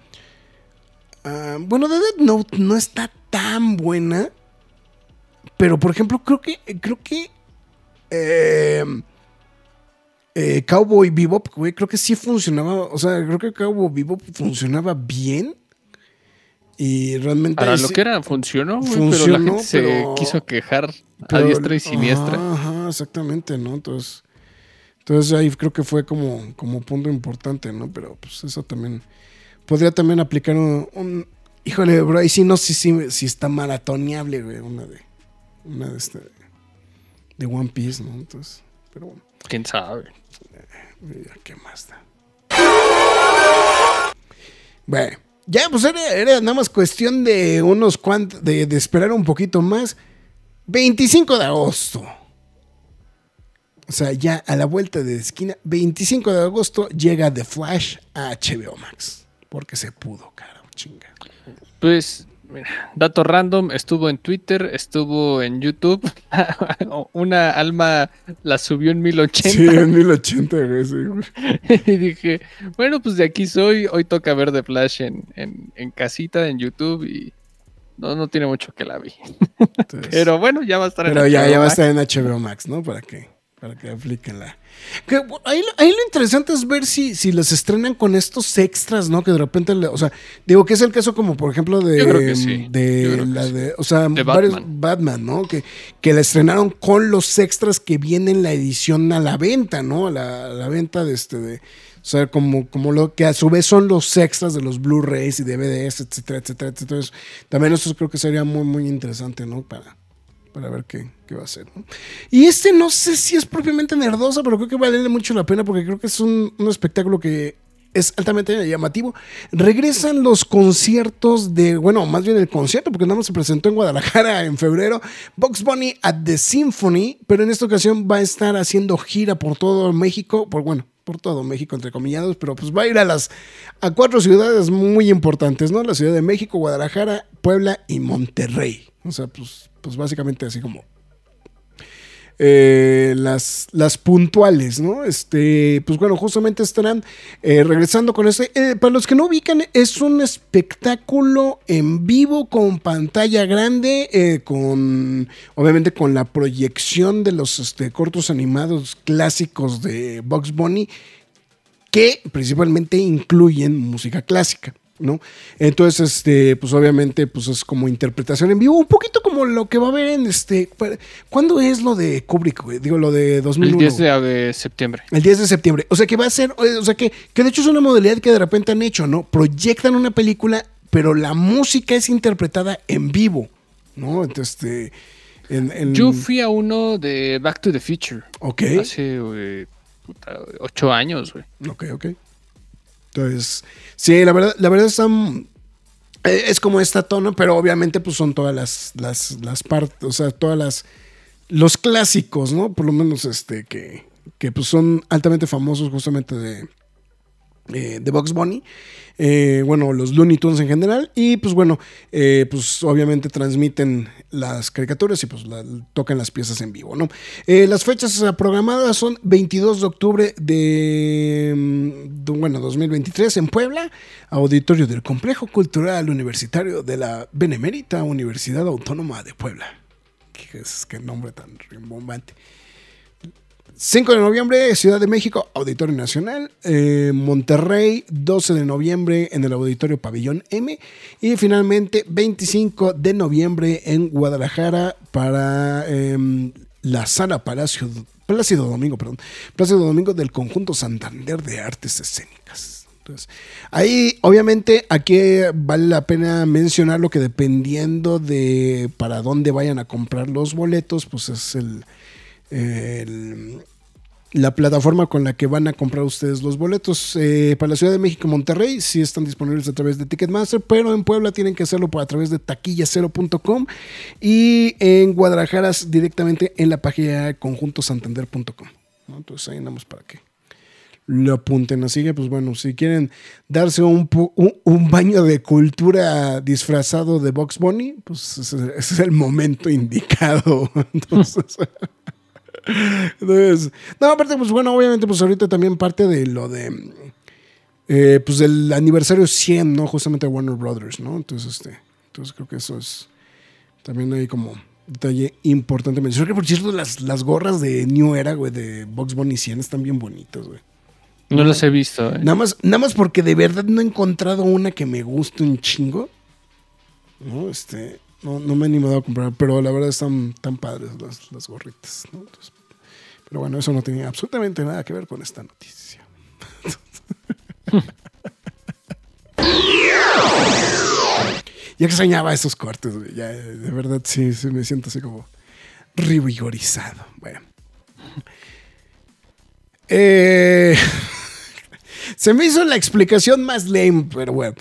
ah, bueno, de Dead Note no está tan buena. Pero, por ejemplo, creo que. Creo que. eh, eh, Cowboy Bebop, güey, creo que sí funcionaba. O sea, creo que Cowboy Bebop funcionaba bien. Y realmente. Para lo que era, funcionó, güey. pero la gente se quiso quejar a diestra y siniestra. Ajá, ajá, exactamente, ¿no? Entonces. Entonces ahí creo que fue como, como punto importante, ¿no? Pero pues eso también. Podría también aplicar un. un- híjole, bro, ahí sí no sé si, si está maratoneable, güey. Una de. Una de este. De One Piece, ¿no? Entonces. Pero bueno. ¿Quién sabe? Mira, ¿Qué más da? Bueno, ya, pues era, era nada más cuestión de unos cuantos, de, de esperar un poquito más. 25 de agosto. O sea, ya a la vuelta de esquina, 25 de agosto llega The Flash a HBO Max. Porque se pudo, cara, chinga. Pues, mira, dato random, estuvo en Twitter, estuvo en YouTube. Una alma la subió en 1080. Sí, en 1080, güey, sí, güey. y dije, bueno, pues de aquí soy. Hoy toca ver The Flash en, en, en casita, en YouTube. Y no, no tiene mucho que la vi. Entonces- Pero bueno, ya va a estar en Pero ya, HBO ya va a estar en HBO Max, ¿no? Para que, para que apliquen la. Que, ahí, lo- ahí lo interesante es ver si, si los estrenan con estos extras, ¿no? Que de repente, o sea, digo que es el caso como por ejemplo de, Yo creo que sí. de Yo creo que la sí. de, o sea, De varios Batman. Batman, ¿no? Que, que la estrenaron con los extras que vienen en la edición a la venta, ¿no? A la, a la venta de este, de, o sea, como, como lo que a su vez son los extras de los Blu-rays y DVDs, etcétera, etcétera, etcétera. Entonces, también eso creo que sería muy, muy interesante, ¿no? Para, para ver qué, qué va a hacer. ¿no? Y este no sé si es propiamente nerdoso, pero creo que vale mucho la pena porque creo que es un, un espectáculo que es altamente llamativo. Regresan los conciertos de, bueno, más bien el concierto, porque nada más se presentó en Guadalajara en febrero, Box Bunny at the Symphony, pero en esta ocasión va a estar haciendo gira por todo México, por bueno, por todo México, entre comillados, pero pues va a ir a las a cuatro ciudades muy importantes, ¿no? La Ciudad de México, Guadalajara, Puebla y Monterrey. O sea, pues, pues básicamente así como eh, las, las puntuales, ¿no? Este, pues bueno, justamente estarán eh, regresando con este. eh, para los que no ubican, es un espectáculo en vivo con pantalla grande, con obviamente con la proyección de los este, cortos animados clásicos de Bugs Bunny, que principalmente incluyen música clásica. ¿No? Entonces, este, pues obviamente, pues es como interpretación en vivo, un poquito como lo que va a haber en este. ¿Cuándo es lo de Kubrick, güey? Digo, lo de 2001. El 10 de eh, septiembre. El 10 de septiembre. O sea que va a ser, o sea que, que de hecho es una modalidad que de repente han hecho, ¿no? Proyectan una película, pero la música es interpretada en vivo, ¿no? Entonces, este. En, en- Yo fui a uno de Back to the Future. Ok. Hace güey, puta, ocho años, güey. Ok, ok. Entonces, sí, la verdad, la verdad están, Eh, es como esta tono, pero obviamente pues son todas las, las, las partes, o sea, todas las, los clásicos, ¿no? Por lo menos este, que, que pues son altamente famosos justamente de, eh, de Box Bunny. Eh, bueno, los Looney Tunes en general. Y pues bueno, eh, pues obviamente transmiten las caricaturas y pues tocan las piezas en vivo, ¿no? Las fechas programadas son 22 de octubre de, mm, de, bueno, 2023 en Puebla, auditorio del Complejo Cultural Universitario de la Benemérita Universidad Autónoma de Puebla. Nombre tan rimbombante. 5 de noviembre, Ciudad de México, Auditorio Nacional. Eh, Monterrey, 12 de noviembre en el Auditorio Pabellón M. Y finalmente, 25 de noviembre en Guadalajara para em, la Sala Palacio, Plácido Domingo, perdón. Plácido Domingo del Conjunto Santander de Artes Escénicas. Entonces, ahí obviamente aquí vale la pena mencionar lo que dependiendo de para dónde vayan a comprar los boletos, pues es el, la plataforma con la que van a comprar ustedes los boletos. Eh, para la Ciudad de México Monterrey sí están disponibles a través de Ticketmaster, pero en Puebla tienen que hacerlo a través de taquillacero.com y en Guadalajara directamente en la página conjuntosantander.com. Entonces ahí andamos para que lo apunten. Así que, pues bueno, si quieren darse un, un, baño de cultura disfrazado de Box Bunny, pues ese, ese es el momento indicado. Entonces, entonces, no, aparte, pues bueno, obviamente, pues ahorita también parte de lo de, eh, pues del aniversario 100, ¿no? Justamente de Warner Brothers, ¿no? Entonces, este, entonces creo que eso es también hay como detalle importante mencionar. Que por cierto, las, las gorras de New Era, güey, de Box Bunny 100 están bien bonitas, güey. No los he visto. ¿eh? Nada más, nada más porque de verdad no he encontrado una que me guste un chingo. No, este, no, no me he animado a comprar, pero la verdad están tan padres las, las gorritas. ¿no? Pero bueno, eso no tenía absolutamente nada que ver con esta noticia. ya extrañaba esos cortes, güey. Ya, de verdad, sí, sí, me siento así como revigorizado. Bueno. Eh, se me hizo la explicación más lame, pero bueno.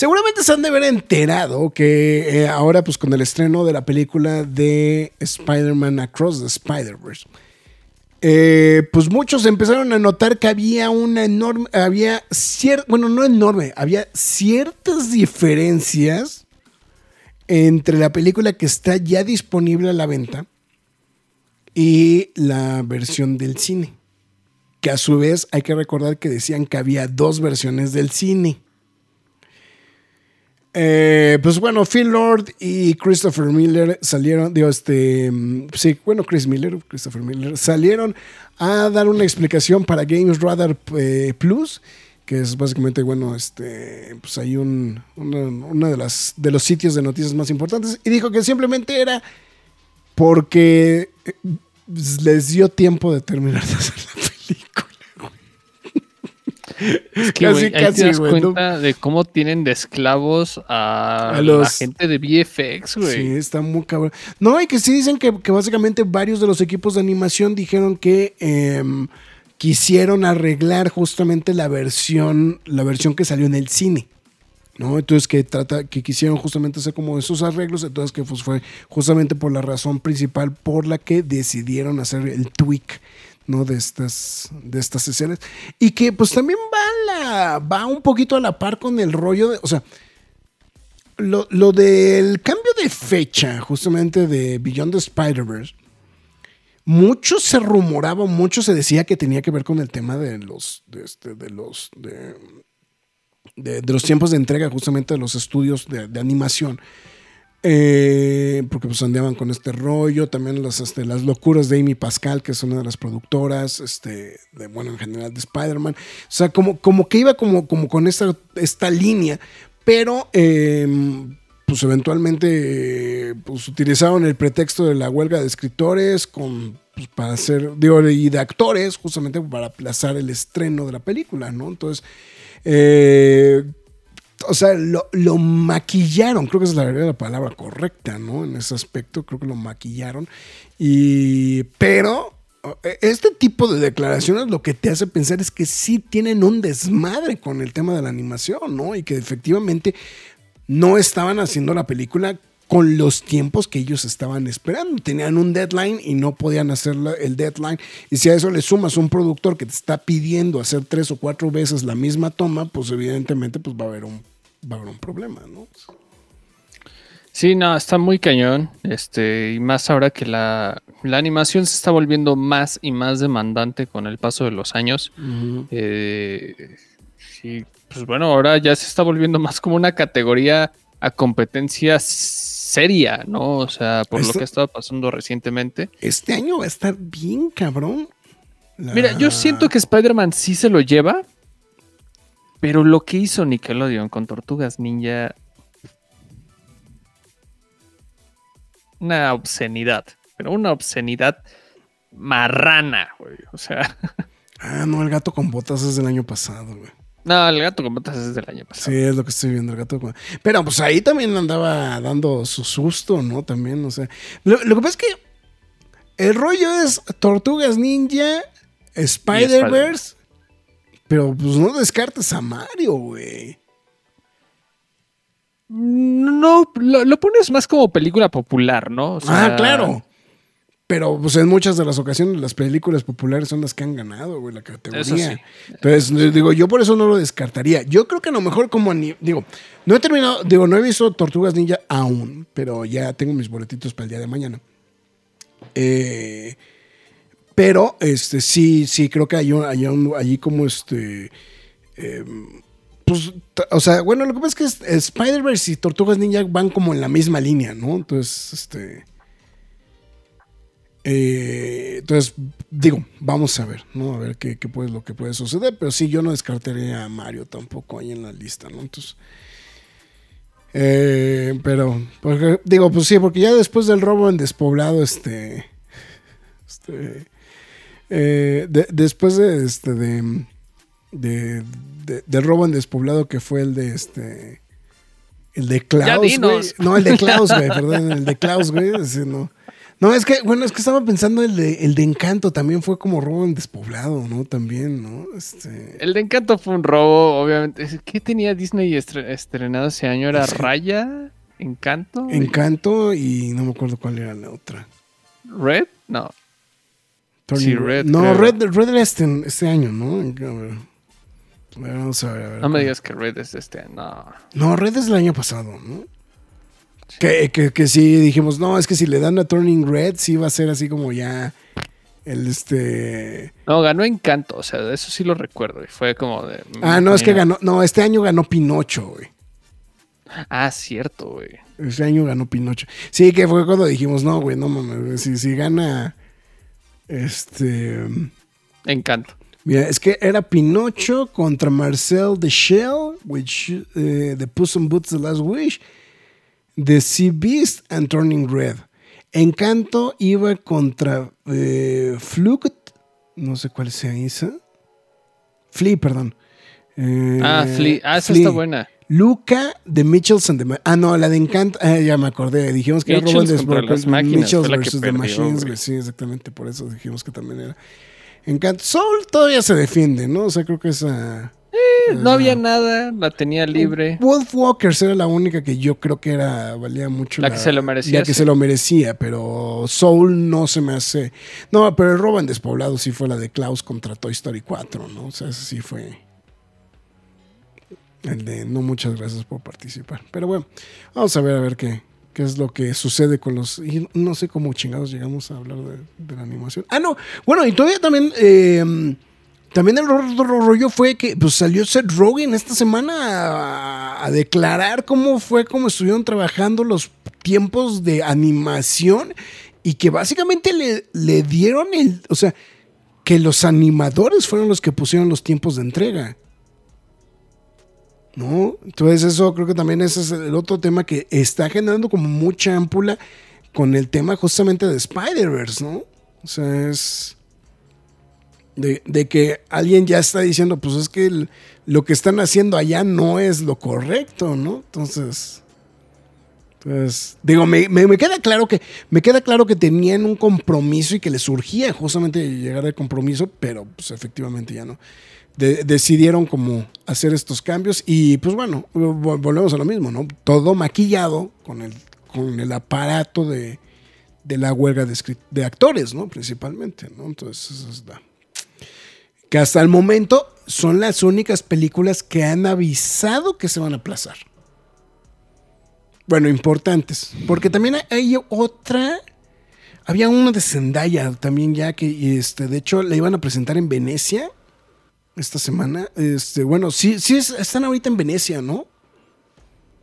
Seguramente se han de haber enterado que eh, ahora, pues con el estreno de la película de Spider-Man Across the Spider-Verse, eh, pues muchos empezaron a notar que había una enorme, había cierta, bueno, no enorme, había ciertas diferencias entre la película que está ya disponible a la venta y la versión del cine. Que a su vez hay que recordar que decían que había dos versiones del cine. Eh, pues bueno, Phil Lord y Christopher Miller salieron, digo, este, mm, sí, bueno, Chris Miller, Christopher Miller, salieron a dar una explicación para Games Radar eh, Plus, que es básicamente, bueno, este, pues hay un, una, de, las, de los sitios de noticias más importantes, y dijo que simplemente era porque eh, les dio tiempo de terminar de hacer la. Es que, Casi, ahí casi, te das cuenta de cómo tienen de esclavos a, A la gente de VFX, güey. Sí, está muy cabrón. No, y que sí dicen que, que básicamente varios de los equipos de animación dijeron que em, quisieron arreglar justamente la versión, la versión que salió en el cine. ¿no? Entonces que trata, que quisieron justamente hacer como esos arreglos, entonces que pues fue justamente por la razón principal por la que decidieron hacer el tweak. ¿No? de estas de estas escenas y que pues también va la va un poquito a la par con el rollo de o sea lo, lo del cambio de fecha, justamente de Beyond the Spider-Verse, mucho se rumoraba, mucho se decía que tenía que ver con el tema de los, de, este, de los, de, de- los tiempos de entrega, justamente de los estudios de animación. Eh, porque pues andaban con este rollo, también las, este, las locuras de Amy Pascal, que es una de las productoras, este, bueno, en general de Spider-Man. O sea, como, como que iba como, como con esta, esta línea, pero eh, pues eventualmente pues utilizaron el pretexto de la huelga de escritores con, pues, para hacer, digo, y de actores, justamente para aplazar el estreno de la película, ¿no? Entonces, eh, o sea, lo, lo maquillaron, creo que esa es la, la palabra correcta, ¿no? En ese aspecto, creo que lo maquillaron. Y, pero este tipo de declaraciones lo que te hace pensar es que sí tienen un desmadre con el tema de la animación, ¿no? Y que efectivamente no estaban haciendo la película con los tiempos que ellos estaban esperando. Tenían un deadline y no podían hacer el deadline. Y si a eso le sumas un productor que te está pidiendo hacer tres o cuatro veces la misma toma, pues evidentemente pues va a haber un, va a haber un problema, ¿no? Sí, no, está muy cañón. Este, y más ahora que la, la animación se está volviendo más y más demandante con el paso de los años. Eh, sí, pues bueno, ahora ya se está volviendo más como una categoría a competencia seria, ¿no? O sea, por lo Esto- que ha estado pasando recientemente. Este año va a estar bien cabrón. La- Mira, yo siento que Spider-Man sí se lo lleva, pero lo que hizo Nickelodeon con Tortugas Ninja. Una obscenidad, pero una obscenidad marrana, güey. O sea, Ah, no, el gato con botas es del año pasado, güey. No, el gato con botas es del año pasado. Sí, es lo que estoy viendo, el gato con... Pero pues ahí también andaba dando su susto, ¿no? También, o sea... Lo, lo que pasa es que el rollo es Tortugas Ninja, Spider-Verse, pero pues no descartes a Mario, güey. No, lo, lo pones más como película popular, ¿no? O sea, ah, claro. Pero pues en muchas de las ocasiones las películas populares son las que han ganado, güey, la categoría. Sí. Entonces, digo, yo por eso no lo descartaría. Yo creo que a lo mejor como digo, no he terminado, digo, no he visto Tortugas Ninja aún, pero ya tengo mis boletitos para el día de mañana. Eh, pero este sí, sí, creo que hay, un- hay un- allí como este. em, pues, o sea, bueno, lo que pasa es que Spider-Verse y Tortugas Ninja van como en la misma línea, ¿no? Entonces, este. Eh, entonces, digo, vamos a ver, ¿no? A ver qué, qué puede, lo que puede suceder. Pero sí, yo no descartaría a Mario tampoco ahí en la lista, ¿no? Entonces. eh, pero, porque- digo, pues sí, porque ya después del robo en despoblado, este. Este. eh, de- después de este. De, de, de- del robo en despoblado que fue el de este. El de Klaus, güey. No, el de Klaus, güey, perdón, el de Klaus, güey. no. No, es que, bueno, es que estaba pensando el de, el de Encanto también fue como robo en despoblado, ¿no? También, ¿no? Este. El de Encanto fue un robo, obviamente. ¿Qué tenía Disney estre- estrenado ese año? ¿Era Sí. Raya? ¿Encanto? Encanto y no me acuerdo cuál era la otra. ¿Red? No. Turning Sí, Red, No, creo. Red, Red era este, este año, ¿no? A ver. A ver, vamos a ver, a ver. No me digas que Red es este. No. No, Red es del año pasado, ¿no? Que, que, que sí dijimos, no, es que si le dan a Turning Red, sí va a ser así como ya el este. No, ganó Encanto. O sea, eso sí lo recuerdo. Y fue como de. Ah, no, es que ganó. No, este año ganó Pinocho, güey. Ah, cierto, güey. Este año ganó Pinocho. Sí, que fue cuando dijimos, no, güey, no mames, si, si gana. Este. Encanto. Mira, es que era Pinocho contra Marcel the Shell, which eh, the Puss in Boots The Last Wish, The Sea Beast and Turning Red. Encanto iba contra eh, Fluke, no sé cuál sea esa. Flea, perdón. Eh, Ah, Flea. Ah, esa Flea. está buena. Luca de Mitchells and the Ma- Ah, no, la de Encanto. Ah, ya me acordé. Dijimos que era Mitchells Desbor- las máquinas, Mitchells versus the perdió, Machines, güey. güey. Sí, exactamente. Por eso dijimos que también era. Encanto. Soul todavía se defiende, ¿no? O sea, creo que esa. No había nada. La tenía libre. Wolf Walkers era la única que yo creo que era. Valía mucho. La que se lo merecía, La que sí. se lo merecía, pero Soul no se me hace. No, pero el Robin Despoblado sí fue la de Klaus contra Toy Story 4, ¿no? O sea, ese sí fue. El de no muchas gracias por participar. Pero bueno, vamos a ver a ver qué, qué es lo que sucede con los... Y no sé cómo chingados llegamos a hablar de, de la animación. Ah, no. Bueno, y todavía también... eh, también el ro- ro- rollo fue que pues, salió Seth Rogen esta semana a, declarar cómo fue, cómo estuvieron trabajando los tiempos de animación y que básicamente le, le dieron el... O sea, que los animadores fueron los que pusieron los tiempos de entrega. ¿no? Entonces eso creo que también ese es el otro tema que está generando como mucha ámpula con el tema justamente de Spider-Verse, ¿no? O sea, es de, de que alguien ya está diciendo, pues es que lo que están haciendo allá no es lo correcto, ¿no? Entonces, entonces digo, me, me- queda claro que me queda claro que tenían un compromiso y que les surgía justamente llegar al compromiso, pero pues efectivamente ya no. de- decidieron como hacer estos cambios y pues bueno, vol- volvemos a lo mismo, ¿no? Todo maquillado con el, con el aparato de, de la huelga de, actores, ¿no? Principalmente, ¿no? Entonces, eso es la- Que hasta el momento son las únicas películas que han avisado que se van a aplazar. Bueno, importantes. Porque también hay- otra. Había una de Zendaya también ya que, este, de hecho, la iban a presentar en Venecia esta semana. Este, bueno, sí, sí es- están ahorita en Venecia, ¿no?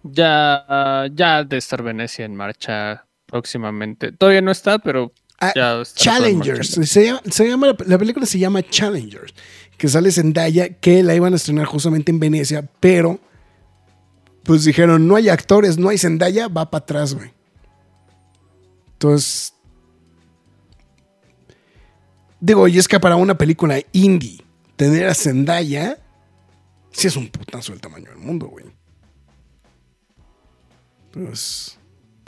Ya, ah, ya de estar Venecia en marcha próximamente. Todavía no está, pero Ah, Challengers. marcha. Se llama, se llama- la película se llama Challengers. Que sale Zendaya, que la iban a estrenar justamente en Venecia, pero pues dijeron, no hay actores, no hay Zendaya, va para atrás, güey. Entonces, digo, y es que para una película indie, tener a Zendaya, sí es un putazo del tamaño del mundo, güey. Pues,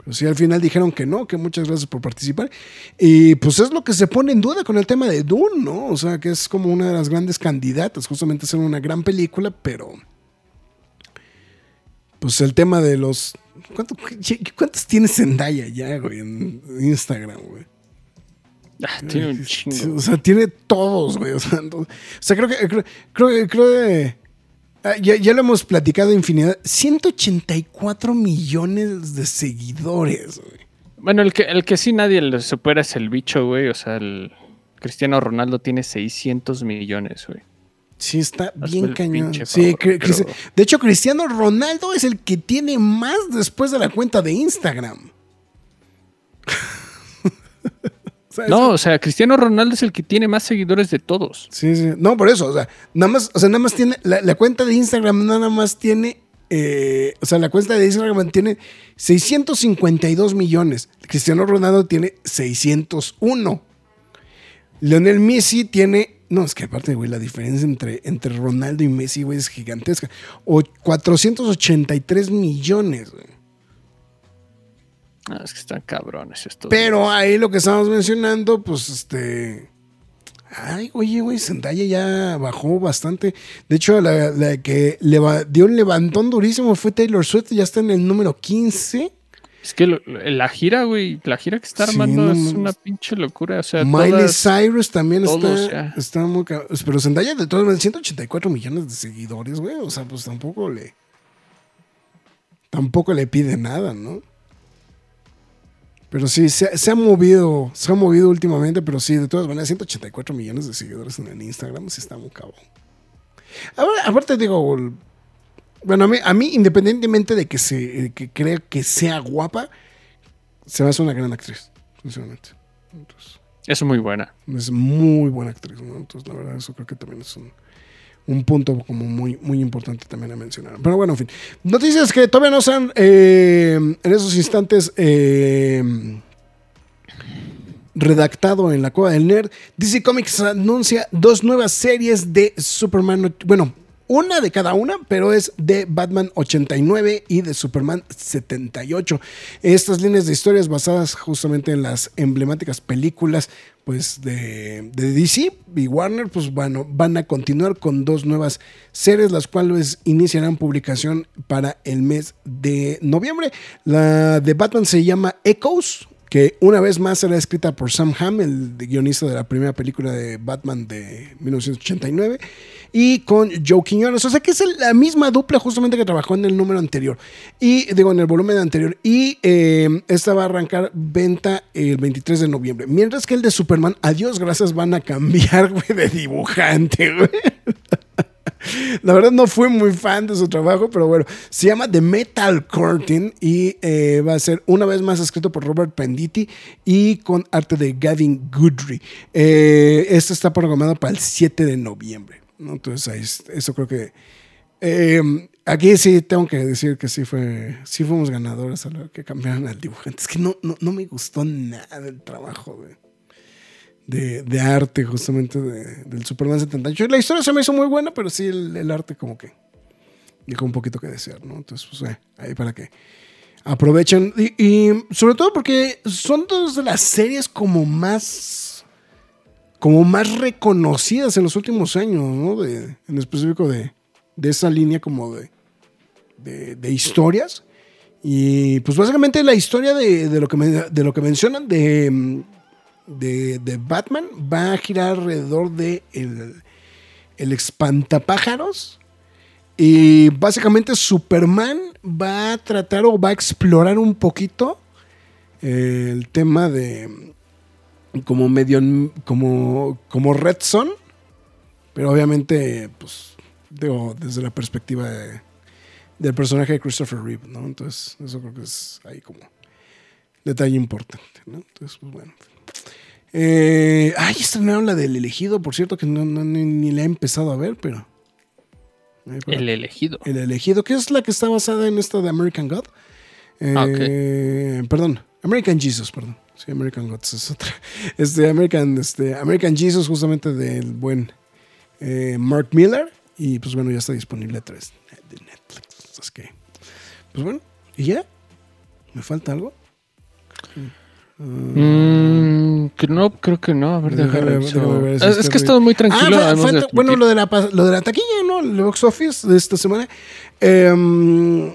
pero sí, al final dijeron que no, que muchas gracias por participar. Y pues es lo que se pone en duda con el tema de Dune, ¿no? O sea, que es como una de las grandes candidatas, justamente a ser una gran película, pero. Pues el tema de los. ¿cuánto- ¿Cuántos tiene Zendaya ya, güey, en Instagram, güey? Ah, tiene un chingo. O sea, tiene todos, güey. O sea, no- o sea, creo que. Creo, creo, creo ya, ya lo hemos platicado infinidad. 184 millones de seguidores, güey. Bueno, el que, el que sí nadie le supera es el bicho, güey. O sea, el Cristiano Ronaldo tiene 600 millones, güey. Sí, está bien cañón. Sí, favor, pero- De hecho, Cristiano Ronaldo es el que tiene más después de la cuenta de Instagram. O sea, No, o sea, Cristiano Ronaldo es el que tiene más seguidores de todos. Sí, sí. No, por eso. O sea, nada más, o sea, nada más tiene. La, la cuenta de Instagram nada más tiene. eh, o sea, la cuenta de Instagram tiene 652 millones. Cristiano Ronaldo tiene 601. Leonel Messi tiene. No, es que aparte, güey, la diferencia entre, entre Ronaldo y Messi, güey, es gigantesca. O 483 millones, güey. Ah, es que están cabrones estos. Pero ahí lo que estamos mencionando, pues este. Ay, oye, güey, Zendaya ya bajó bastante. De hecho, la, la que dio un levantón durísimo fue Taylor Swift, ya está en el número 15. Es que lo- la gira, güey, la gira que está Sí, armando no es una pinche locura. O sea, Miley todas- Cyrus también todos está, ya. está muy Pero Zendaya de todos modos, 184 millones de seguidores, güey. O sea, pues tampoco le. Tampoco le pide nada, ¿no? Pero sí, se, se ha movido, se ha movido últimamente, pero sí, de todas maneras, 184 millones de seguidores en el Instagram, sí está muy cabrón. Ahora, aparte digo, bueno, a mí, a mí, independientemente de que se que crea que sea guapa, se me hace una gran actriz, sinceramente. Entonces, Es muy buena. es muy buena actriz, ¿no? Entonces, la verdad, eso creo que también es un, un punto como muy, muy importante también a mencionar. Pero bueno, en fin. Noticias que todavía no se han, eh, en esos instantes, eh, redactado en la cueva del nerd. DC Comics anuncia dos nuevas series de Superman. Bueno, una de cada una, pero es de Batman 89 y de Superman 78. Estas líneas de historias basadas justamente en las emblemáticas películas pues de, de DC y Warner, pues bueno, van a continuar con dos nuevas series, las cuales iniciarán publicación para el mes de noviembre. La de Batman se llama Echoes, que una vez más será escrita por Sam Hamm, el guionista de la primera película de Batman de 1989, y con Joe Quiñones. O sea que es la misma dupla justamente que trabajó en el número anterior, y digo, en el volumen anterior. Y eh, esta va a arrancar venta el 23 de noviembre. Mientras que el de Superman, adiós, gracias, van a cambiar, de dibujante. La verdad no fui muy fan de su trabajo, pero bueno, se llama The Metal Curtain y eh, va a ser una vez más escrito por Robert Penditi y con arte de Gavin Goodry. Eh, esto está programado para el 7 de noviembre. ¿No? Entonces, ahí es- eso creo que... eh, aquí sí tengo que decir que sí fue sí fuimos ganadores a lo que cambiaron al dibujante. Es que no, no, no me gustó nada el trabajo de, de, de arte justamente de- del Superman 78. La historia se me hizo muy buena, pero sí el, el arte como que dejó un poquito que desear, ¿no? Entonces, pues eh, ahí para que aprovechen. Y, y sobre todo porque son dos de las series como más como más reconocidas en los últimos años, ¿no? En específico de, esa línea como de, de, historias. Y pues básicamente la historia de, de lo, que de lo que mencionan de, de, de Batman va a girar alrededor de el, el espantapájaros. Y básicamente Superman va a tratar o va a explorar un poquito eh, el tema de como medio como, como Red Son. Pero obviamente, pues, digo, desde la perspectiva de- del personaje de Christopher Reeve, ¿no? Entonces, eso creo que es ahí como detalle importante, ¿no? Entonces, pues bueno. Eh, ay, estrenaron la del elegido, por cierto, que no, no- ni, ni la he empezado a ver, pero. El elegido. el elegido, que es la que está basada en esta de American God. Ah, Eh, Perdón, American Jesus, perdón. Sí, American Gods es otra. Este, American, este, American Jesus, justamente del buen eh, Mark Miller. Y pues bueno, ya está disponible a través de Netflix. Así que, pues bueno, ¿y ya? ¿Me falta algo? Mm, que no, creo que no. A ver, Déjame ver, Es, es que he estado muy tranquilo. Ah, falta- bueno, lo de, la, lo de la taquilla, ¿no? El box office de esta semana. Em,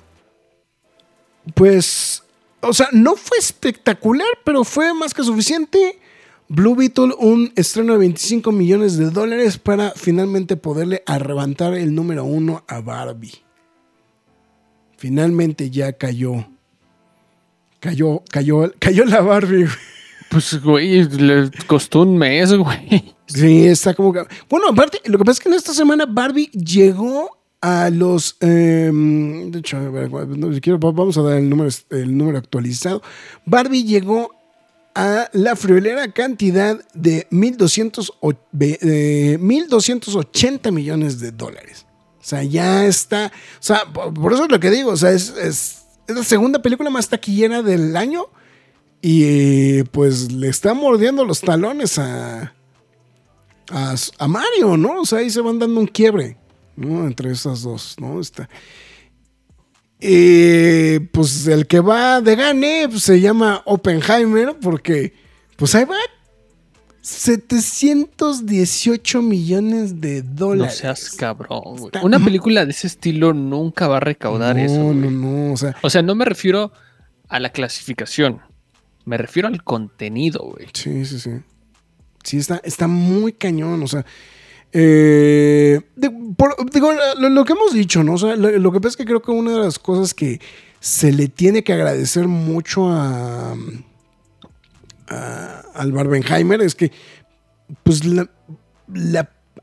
pues, o sea, no fue espectacular, pero fue más que suficiente. Blue Beetle, un estreno de 25 millones de dólares para finalmente poderle arrebatar el número uno a Barbie. Finalmente ya cayó. Cayó, cayó, cayó la Barbie. Pues, güey, le costó un mes, güey. Sí, está como que. Bueno, aparte, lo que pasa es que en esta semana Barbie llegó a los. em, de vamos a dar el número, el número actualizado. Barbie llegó a la friolera cantidad de 1.200 o- ve- eh, 1.280 millones de dólares. O sea, ya está. O sea, por, eso es lo que digo. O sea, es, es, es la segunda película más taquillera del año. Y pues le está mordiendo los talones a, a Mario, ¿no? O sea, ahí se van dando un quiebre, ¿no? Entre esas dos, ¿no? Está. Y pues el que va de gane pues, se llama Oppenheimer porque pues ahí va 718 millones de No dólares. seas cabrón, güey. Una película de ese estilo nunca va a recaudar no, eso. no, güey. no, o sea, O sea, no me refiero a la clasificación. Me refiero al contenido, güey. Sí, sí, sí. Sí, está, está muy cañón. O sea, eh, digo, lo, que hemos dicho, ¿no? O sea, lo, que pasa es que creo que una de las cosas que se le tiene que agradecer mucho a, a- al Barbenheimer es que, pues,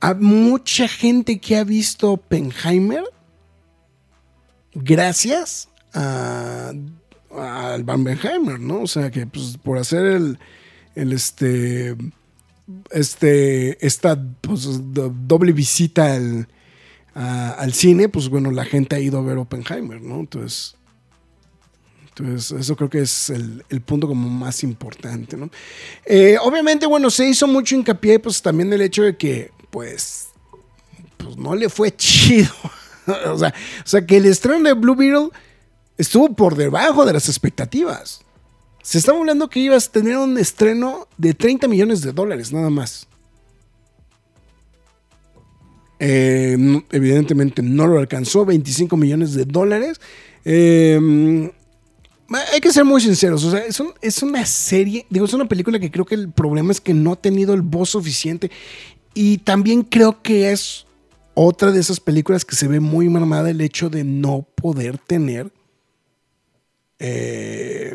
a mucha gente que ha visto Oppenheimer, gracias a al Barbenheimer, ¿no? O sea, que pues, por hacer el, el este, este, esta pues, do- doble visita al, al cine, pues bueno, la gente ha ido a ver Oppenheimer, ¿no? Entonces, entonces eso creo que es el, el punto como más importante, ¿no? Eh, obviamente, bueno, se hizo mucho hincapié, pues también el hecho de que, pues, pues no le fue chido. o, sea, o sea, que el estreno de Blue Beetle estuvo por debajo de las expectativas. Se estaba hablando que ibas a tener un estreno de 30 millones de dólares, nada más. Eh, evidentemente no lo alcanzó, 25 millones de dólares. Eh, hay que ser muy sinceros, o sea, es, es una serie, digo, es una película que creo que el problema es que no ha tenido el voz suficiente y también creo que es otra de esas películas que se ve muy mamada el hecho de no poder tener eh,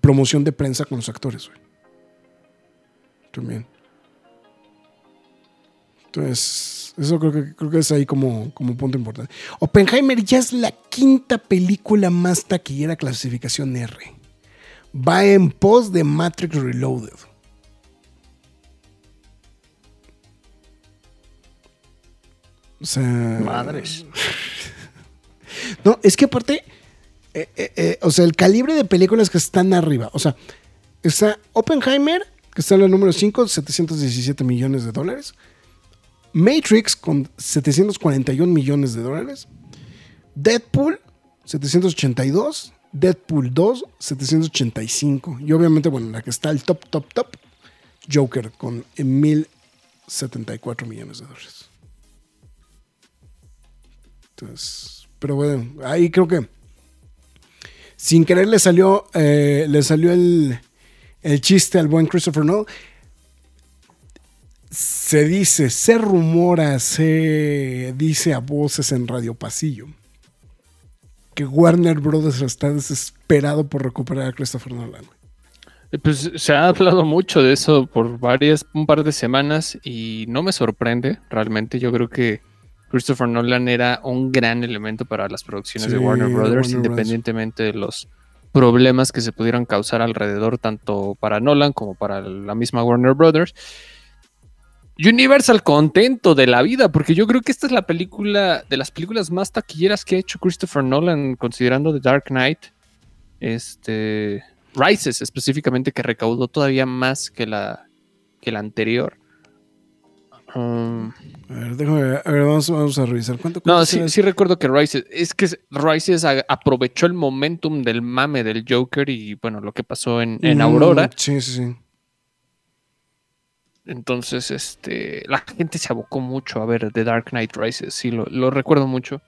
promoción de prensa con los actores. güey. También. Entonces, eso creo que, creo que es ahí como, como punto importante. Oppenheimer ya es la quinta película más taquillera clasificación R. Va en pos de Matrix Reloaded. O sea. Madres. No, es que aparte, eh, eh, eh, o sea, el calibre de películas que están arriba, o sea, está Oppenheimer, que está en el número 5, 717 millones de dólares. Matrix con 741 millones de dólares. Deadpool, 782. Deadpool 2, 785. Y obviamente, bueno, la que está el top, top, top, Joker con 1074 millones de dólares. Entonces, pero bueno, ahí creo que sin querer le salió, eh, le salió el, el chiste al buen Christopher Nolan. Se dice, se rumora, se dice a voces en Radio Pasillo que Warner Brothers está desesperado por recuperar a Christopher Nolan. Eh, Pues se ha hablado mucho de eso por varias, un par de semanas y no me sorprende realmente. Yo creo que Christopher Nolan era un gran elemento para las producciones de Warner Brothers, Warner independientemente de los problemas que se pudieran causar alrededor, tanto para Nolan como para la misma Warner Brothers. Universal contento de la vida, porque yo creo que esta es la película de las películas más taquilleras que ha hecho Christopher Nolan, considerando The Dark Knight. Este. Rises específicamente, que recaudó todavía más que la, que la anterior. Um, A ver, déjame ver, a ver, vamos, vamos a revisar. ¿Cuánto no, cuánto sí, será? sí recuerdo que Rises, es que Rises aprovechó el momentum del mame del Joker y bueno, lo que pasó en, en Mm, Aurora. Sí, sí, sí. Entonces, este, la gente se abocó mucho a ver The Dark Knight Rises, sí, lo, lo recuerdo mucho.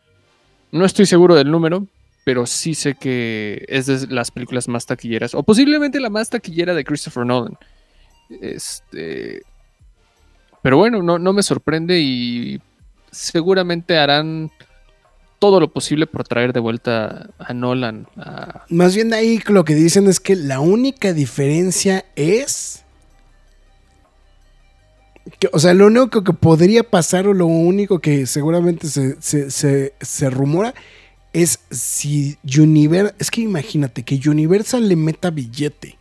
No estoy seguro del número, pero sí sé que es de las películas más taquilleras, o posiblemente la más taquillera de Christopher Nolan. Este, pero bueno, no, no me sorprende y seguramente harán todo lo posible por traer de vuelta a Nolan. Más bien ahí lo que dicen es que la única diferencia es... que, o sea, lo único que podría pasar o lo único que seguramente se, se- se- se rumora es si Universal... Es que imagínate que Universal le meta billete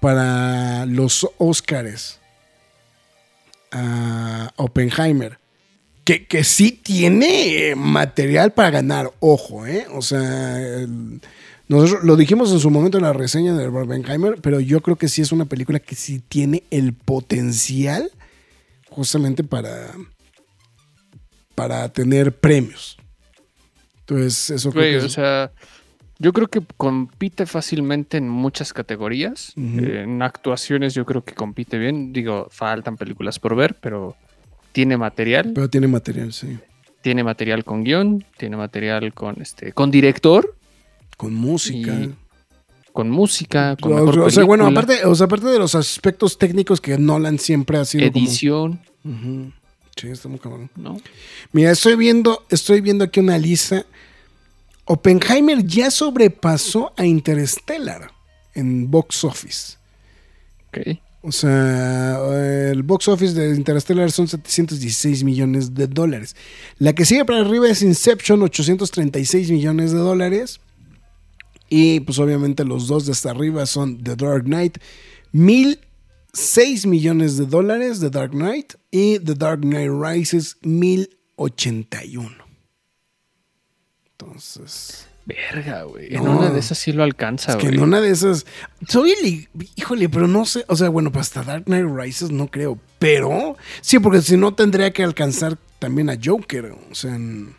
para los Oscars a Oppenheimer. Que, que sí tiene material para ganar, ojo, ¿eh? O sea, el- nosotros lo dijimos en su momento en la reseña de Barbenheimer, pero yo creo que sí es una película que sí tiene el potencial justamente para, para tener premios. Entonces, eso creo que o es- sea, yo creo que compite fácilmente en muchas categorías. Eh, En actuaciones yo creo que compite bien. Digo, faltan películas por ver, pero tiene material. pero tiene material, sí. Tiene material con guion, tiene material con este, con director, Con música. Y con música, con o, mejor o sea, bueno, aparte, o sea, aparte de los aspectos técnicos que Nolan siempre ha sido como- edición. Sí, está muy cabrón. ¿no? Mira, estoy viendo, estoy viendo aquí una lista. Oppenheimer ya sobrepasó a Interstellar en box office. Ok. O sea, el box office de Interstellar son 716 millones de dólares. La que sigue para arriba es Inception, 836 millones de dólares. Y pues obviamente los dos de hasta arriba son The Dark Knight, 1006 millones de dólares de Dark Knight y The Dark Knight Rises, 1081. Entonces... Verga, güey. En No. una de esas sí lo alcanza, Es que güey. en una de esas. Soy el. Híjole, pero no sé. O sea, bueno, pues hasta Dark Knight Rises no creo. Pero. Sí, porque si no tendría que alcanzar también a Joker. O sea, en.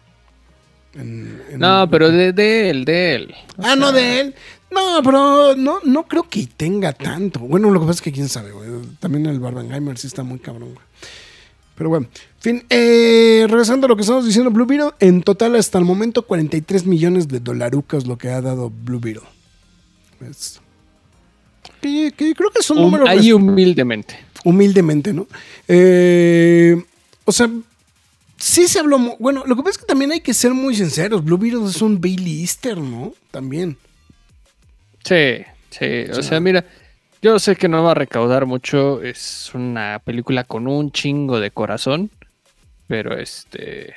en- en- No, pero de, de él, de él. O Ah, no de él. No, pero no, no creo que tenga tanto. Bueno, lo que pasa es que quién sabe, güey. También el Barbenheimer sí está muy cabrón, güey. Pero bueno, en fin, eh, regresando a lo que estamos diciendo, Blue Beetle, en total hasta el momento 43 millones de dolarucos lo que ha dado Blue Beetle. Es- que, que creo que es un número ahí humildemente. humildemente, ¿no? Eh, o sea, sí se habló. Bueno, lo que pasa es que también hay que ser muy sinceros. Blue Beetle es un Bailey Easter, ¿no? También. Sí, sí. O sea, mira, yo sé que no va a recaudar mucho. Es una película con un chingo de corazón. Pero este.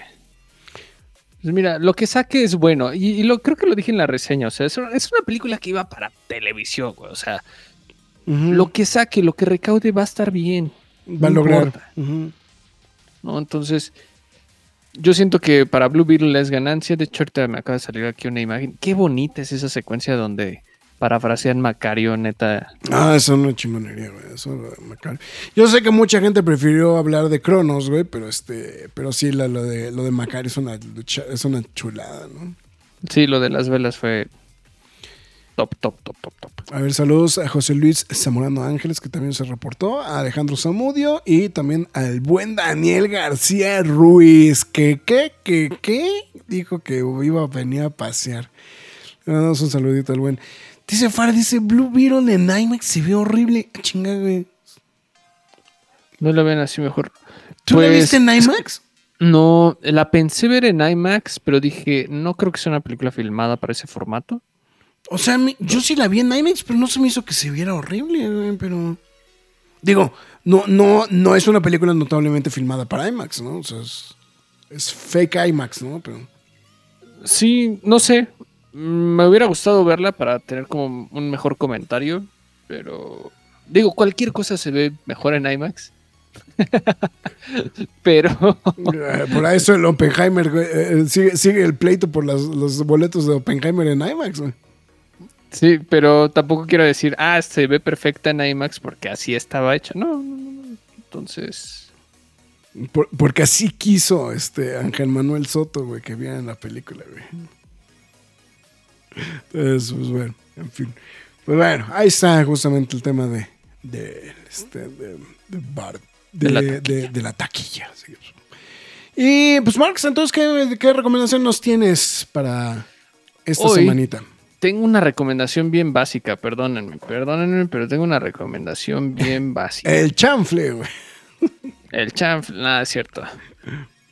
Pues mira, lo que saque es bueno. Y, y lo creo que lo dije en la reseña. O sea, es una, es una película que iba para televisión, güey. O sea, lo que saque, lo que recaude va a estar bien. va a no lograr. ¿no? Entonces, yo siento que para Blue Beetle es ganancia. De hecho, ahorita me acaba de salir aquí una imagen. Qué bonita es esa secuencia donde parafrasean Macario, neta. Ah, eso es una chingonería, güey. Eso me cae. Yo sé que mucha gente prefirió hablar de Cronos, güey, pero este, pero sí, la- lo de lo de Macari es una es una chulada, ¿no? Sí, lo de las velas fue. top, top, top, top, top. A ver, saludos a José Luis Zamorano Ángeles, que también se reportó, a Alejandro Zamudio y también al buen Daniel García Ruiz, que, que, que, que, dijo que iba a venir a pasear. Le mandamos un saludito al buen. Dice Far, dice Blue Beetle en IMAX se ve horrible. Ah, Chinga, güey. No la ven así mejor. ¿Tú la Pues, viste en IMAX? No, la pensé ver en IMAX, pero dije, no creo que sea una película filmada para ese formato. O sea, yo sí la vi en IMAX, pero no se me hizo que se viera horrible, güey, pero... Digo, no, no, no es una película notablemente filmada para IMAX, ¿no? O sea, es, es fake IMAX, ¿no? Pero... Sí, no sé. Mm, Me hubiera gustado verla para tener como un mejor comentario, pero digo, cualquier cosa se ve mejor en IMAX. pero Eh, Por eso el Oppenheimer, güey, eh, sigue, sigue el pleito por las- los boletos de Oppenheimer en IMAX, güey. sí, pero tampoco quiero decir, ah, se ve perfecta en IMAX porque así estaba hecha. No, no, no. Entonces, Por- porque así quiso este Ángel Manuel Soto, güey, que vieran la película, güey. Entonces, pues bueno, en fin. Pues bueno, ahí está justamente el tema de, de, este, de, de bar- de, la taquilla. de la taquilla. sí. Y pues, Marx, entonces, ¿qué, qué recomendación nos tienes para esta Hoy- semanita? tengo una recomendación bien básica, perdónenme, perdónenme, pero tengo una recomendación bien básica. El chanfle, güey. El champ, nada, es cierto.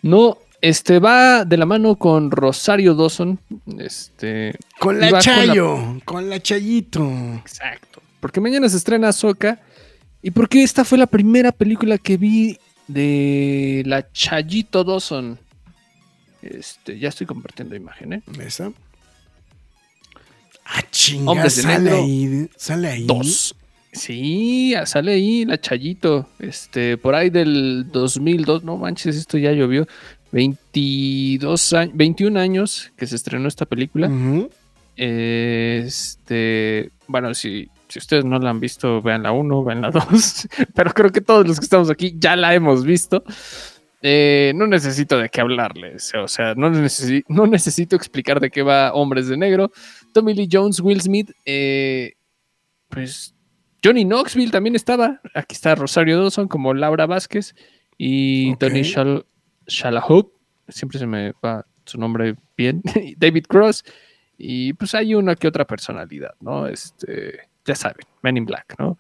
No, este va de la mano con Rosario Dawson. Este. Con la Chayo, con la Chayito. Exacto. Porque mañana se estrena Soca. Y porque esta fue la primera película que vi de la Chayito Dawson. Este, ya estoy compartiendo imagen, ¿eh? ¿Esa? Ah, chinga, Hombres de sale ahí. Sale ahí. Dos. Sí, sale ahí la Chayito. Este, por ahí del 2002. No manches, esto ya llovió. 22 años, 21 años que se estrenó esta película. Este, bueno, si, si ustedes no la han visto, vean la 1, vean la 2. Pero creo que todos los que estamos aquí ya la hemos visto. Eh, no necesito de qué hablarles. O sea, no, necesi- no necesito explicar de qué va Hombres de Negro. Tommy Lee Jones, Will Smith, eh, pues Johnny Knoxville también estaba. Aquí está Rosario Dawson como Laura Vázquez y Ok. Tony Shal Shalahoub. Siempre se me va su nombre bien. David Cross. Y pues hay una que otra personalidad, ¿no? Este, ya saben, Men in Black, ¿no?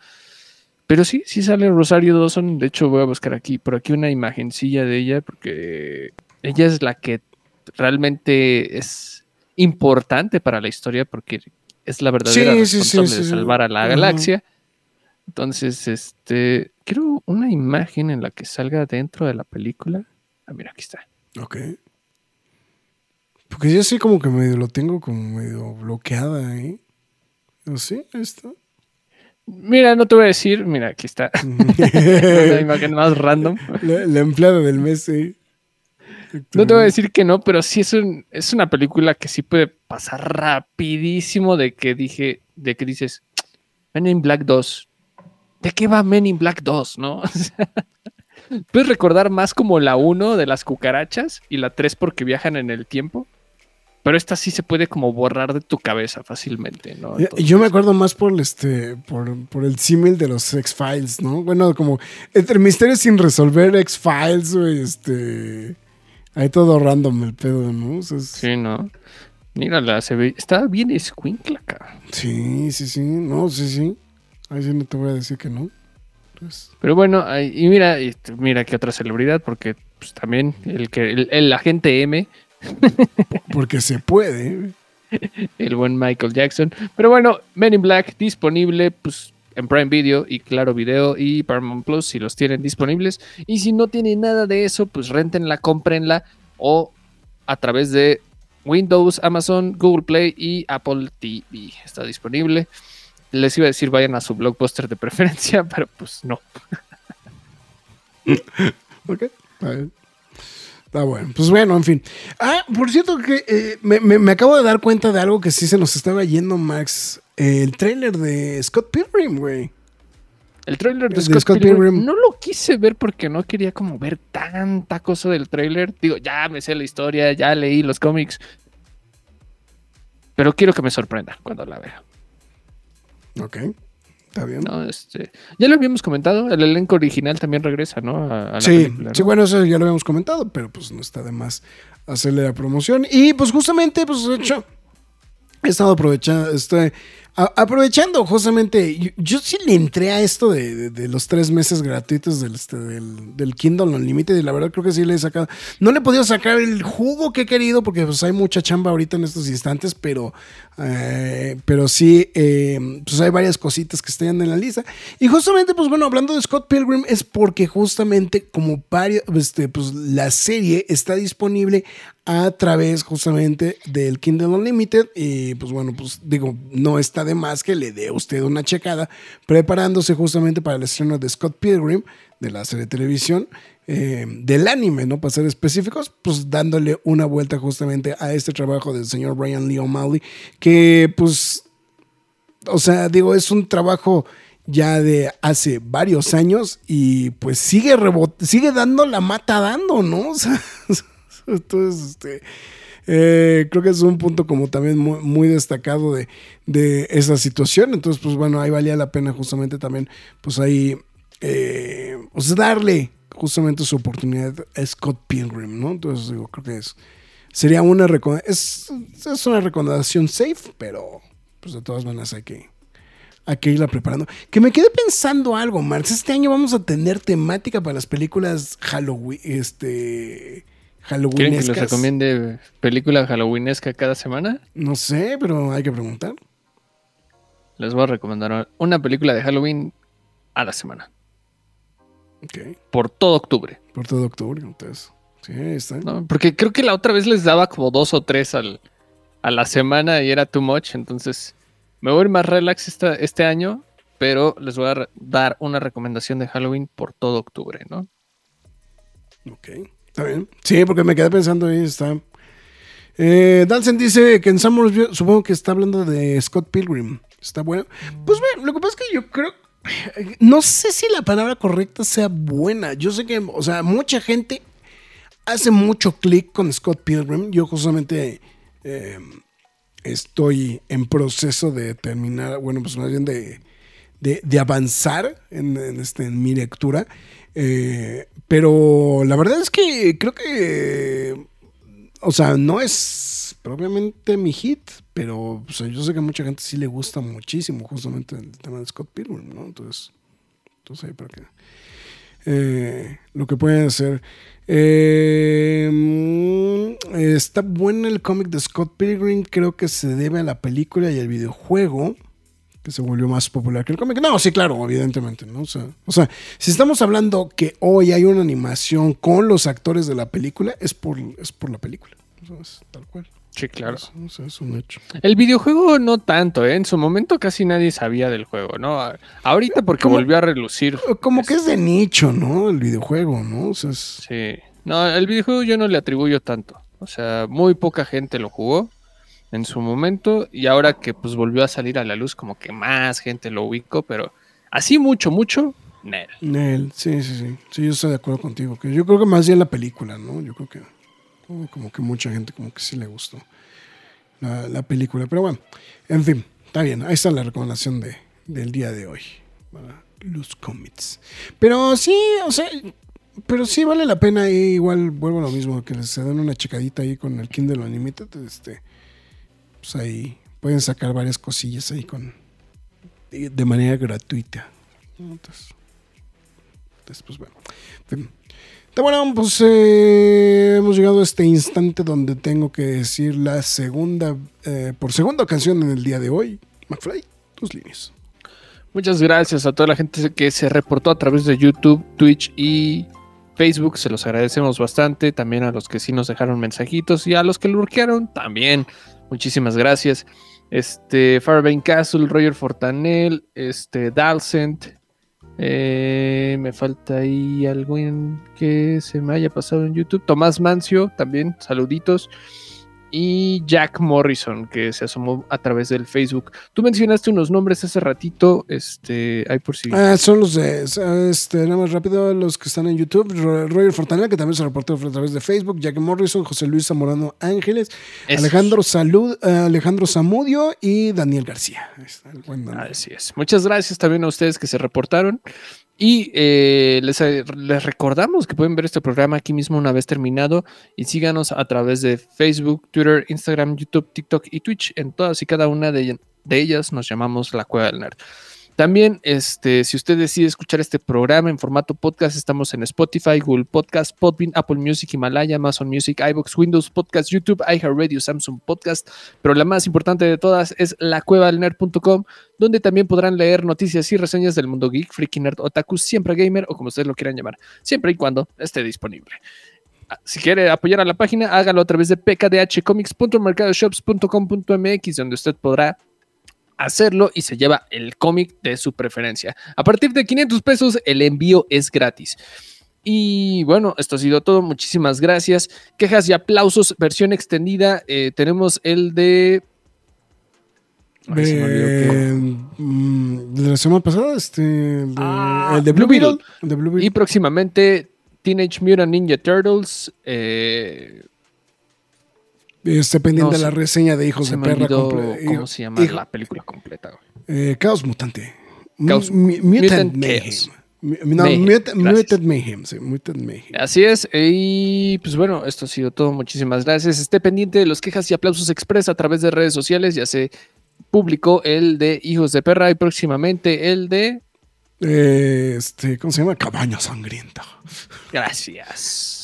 Pero sí, sí sale Rosario Dawson. De hecho, voy a buscar aquí, por aquí una imagencilla de ella, porque ella es la que realmente es importante para la historia, porque es la verdadera Sí, responsable sí, de salvar a la galaxia. Entonces, este, quiero una imagen en la que salga dentro de la película. Ah, mira, aquí está. Ok. Porque yo sí como que medio lo tengo como medio bloqueada ahí. ¿No sí? Ahí está. Mira, no te voy a decir, mira, aquí está. una imagen más random. la, la empleada del mes, sí. No te voy a decir que no, pero sí es, un- es una película que sí puede pasar rapidísimo de que dije, de que dices, Men in Black 2. ¿De qué va Men in Black 2, no? Puedes recordar más como la 1 de las cucarachas y la 3 porque viajan en el tiempo. Pero esta sí se puede como borrar de tu cabeza fácilmente, ¿no? Entonces- Yo me acuerdo más por el, este, por, por el símil de los X-Files, ¿no? Bueno, como entre misterios sin resolver X-Files, güey, este... Ahí todo random el pedo, ¿no? O sea, es- Sí, ¿no? Mírala, se ve, está bien escuincla, cabrón. sí, sí, sí, no, sí, sí. Ahí sí no te voy a decir que no. Pues, Pero bueno, y mira, y t- mira que otra celebridad, porque pues, también el que el, el agente M, porque se puede. el buen Michael Jackson. Pero bueno, Men in Black disponible pues en Prime Video y Claro Video y Paramount Plus si los tienen disponibles. Y si no tienen nada de eso, pues rentenla, cómprenla o a través de Windows, Amazon, Google Play y Apple TV. Está disponible. Les iba a decir vayan a su blockbuster de preferencia, pero pues no. Ok, está bien. Está bueno. Pues bueno, en fin. Ah, por cierto que eh, me, me- me acabo de dar cuenta de algo que sí se nos estaba yendo, Max. el tráiler de Scott Pilgrim, güey. El tráiler de De Scott, Scott Pilgrim, Pilgrim. no lo quise ver porque no quería como ver tanta cosa del tráiler. Digo, ya me sé la historia, ya leí los cómics. Pero quiero que me sorprenda cuando la vea. Ok, está bien. No, este, ya lo habíamos comentado, el elenco original también regresa, ¿no? A, a la sí, película, ¿no? sí, bueno, eso ya lo habíamos comentado, pero pues no está de más hacerle la promoción. Y pues justamente, pues de hecho, he estado aprovechando, estoy aprovechando justamente, yo, sí le entré a esto de, de- de los tres meses gratuitos del, este, del, del Kindle Unlimited y la verdad creo que sí le he sacado, no le he podido sacar el jugo que he querido porque pues hay mucha chamba ahorita en estos instantes, pero, eh, pero sí, eh, pues hay varias cositas que están en la lista. Y justamente, pues bueno, hablando de Scott Pilgrim es porque justamente como varios, este, pues la serie está disponible a través justamente del Kindle Unlimited y pues bueno, pues digo, no está de más que le dé usted una checada preparándose justamente para el estreno de Scott Pilgrim de la serie de televisión eh, del anime, ¿no? Para ser específicos, pues dándole una vuelta justamente a este trabajo del señor Brian Lee O'Malley que pues o sea, digo, es un trabajo ya de hace varios años y pues sigue sigue dando la mata dando, ¿no? O sea, entonces, este, eh, creo que es un punto como también muy, destacado de, de esa situación. Entonces, pues bueno, ahí valía la pena justamente también, pues ahí, eh, pues darle justamente su oportunidad a Scott Pilgrim, ¿no? Entonces, digo, creo que es, sería una recomendación, es, es una recomendación safe, pero pues de todas maneras hay que, hay que irla preparando. Que me quedé pensando algo, Marx. Este año vamos a tener temática para las películas Halloween, este, ¿Quieren que les Halloweenescas. recomiende película halloweenesca cada semana? No sé, pero hay que preguntar. Les voy a recomendar una película de Halloween a la semana, Ok, por todo octubre. por todo octubre, entonces. Sí, ahí está. ¿no? Porque creo que la otra vez les daba como dos o tres al, a la semana y era too much. Entonces me voy a ir más relax esta- este año, pero les voy a dar una recomendación de Halloween por todo octubre, ¿no? Ok, está bien. Sí, porque me quedé pensando ahí, está. Eh, Dalsen dice que en Summersville, supongo que está hablando de Scott Pilgrim. Está bueno. Pues bueno, lo que pasa es que yo creo. No sé si la palabra correcta sea buena. Yo sé que, o sea, mucha gente hace mucho clic con Scott Pilgrim. Yo justamente eh, estoy en proceso de terminar, bueno, pues más bien de, de, avanzar en este, en mi lectura. Eh, pero la verdad es que creo que, o sea, no es propiamente mi hit, pero o sea, yo sé que a mucha gente sí le gusta muchísimo justamente el tema de Scott Pilgrim, ¿no? Entonces, entonces ahí para que eh, lo que pueden hacer. Eh, mm, está bueno el cómic de Scott Pilgrim, creo que se debe a la película y al videojuego que se volvió más popular que el cómic. No, sí, claro, evidentemente, ¿no? O sea, o sea, si estamos hablando que hoy hay una animación con los actores de la película, es por, es por la película. O sea, es tal cual. Sí, claro. Es, o sea, es un hecho. El videojuego no tanto, ¿eh? En su momento casi nadie sabía del juego, ¿no? Ahorita porque Como- volvió a relucir. Como que es de nicho, ¿no? El videojuego, ¿no? O sea, es- Sí. No, el videojuego yo no le atribuyo tanto. O sea, muy poca gente lo jugó en su momento y ahora que pues volvió a salir a la luz como que más gente lo ubicó, pero así mucho, mucho, nel. Nel, sí, sí, sí. Sí, yo estoy de acuerdo contigo. Que yo creo que más bien la película, ¿no? Yo creo que como, como que mucha gente como que sí le gustó la, la película. Pero bueno, en fin, está bien. Ahí está la recomendación de, del día de hoy para los cómics. Pero sí, o sea, pero sí vale la pena. ahí igual vuelvo a lo mismo, que se den una checadita ahí con el Kindle Unlimited. Este, pues ahí pueden sacar varias cosillas ahí con de, manera gratuita. Entonces, pues bueno. Está bueno, pues eh, hemos llegado a este instante donde tengo que decir la segunda, eh, por segunda ocasión en el día de hoy. McFly, tus líneas. Muchas gracias a toda la gente que se reportó a través de YouTube, Twitch y Facebook. Se los agradecemos bastante. También a los que sí nos dejaron mensajitos y a los que lurkearon también. Muchísimas gracias. Este, Farbane Castle, Roger Fortanel, este, Dalcent. eh, me falta ahí alguien que se me haya pasado en YouTube. Tomás Mancio, también, saluditos. Y Jack Morrison, que se asomó a través del Facebook. Tú mencionaste unos nombres hace ratito, este, hay por si. Ah, son los de, este, nada más rápido, los que están en YouTube. Roger Fortanella, que también se reportó a través de Facebook. Jack Morrison, José Luis Zamorano Ángeles, Alejandro Salud, Alejandro Zamudio y Daniel García. Así es. Muchas gracias también a ustedes que se reportaron. Y eh, les, les, recordamos que pueden ver este programa aquí mismo una vez terminado y síganos a través de Facebook, Twitter, Instagram, YouTube, TikTok y Twitch. En todas y cada una de, de ellas nos llamamos La Cueva del Nerd. También, este, si usted decide escuchar este programa en formato podcast, estamos en Spotify, Google Podcast, Podbean, Apple Music, Himalaya, Amazon Music, iBox, Windows Podcast, YouTube, iHeartRadio, Samsung Podcast. Pero la más importante de todas es lacuevalnerd.com, donde también podrán leer noticias y reseñas del mundo geek, freaky nerd, otaku, siempre gamer o como ustedes lo quieran llamar, siempre y cuando esté disponible ah, si quiere apoyar a la página, hágalo a través de pkdhcomics.mercadoshops.com.mx, donde usted podrá hacerlo y se lleva el cómic de su preferencia. A partir de 500 pesos, el envío es gratis. Y bueno, esto ha sido todo. Muchísimas gracias. Quejas y aplausos, versión extendida. Eh, tenemos el de. Mm, de, la semana pasada, este, ah, el de Blue, Beetle. Y próximamente Teenage Mutant Ninja Turtles. Eh, Esté pendiente de la reseña de Hijos de Perra. ¿Cómo se llama la película completa? Eh, Caos Mutante. Mutant, Mayhem. No, Mutant, Mayhem, sí, Mutant Mayhem. Así es, y pues bueno, esto ha sido todo. Muchísimas gracias. Esté pendiente de los quejas y aplausos express a través de redes sociales. Ya se publicó el de Hijos de Perra y próximamente el de. Eh, este, ¿Cómo se llama? Cabaña Sangrienta. Gracias.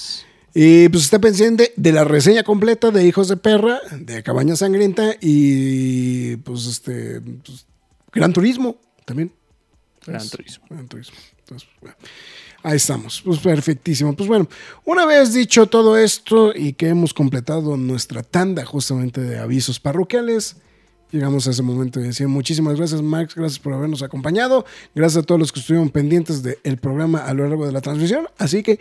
Y pues está pendiente de la reseña completa de Hijos de Perra, de Cabaña Sangrienta y pues este pues, Gran Turismo también. Gran Turismo. Gran Turismo. ahí estamos. Pues perfectísimo. Pues bueno, una vez dicho todo esto y que hemos completado nuestra tanda justamente de avisos parroquiales, llegamos a ese momento de decir muchísimas gracias Max, gracias por habernos acompañado, gracias a todos los que estuvieron pendientes del programa a lo largo de la transmisión. Así que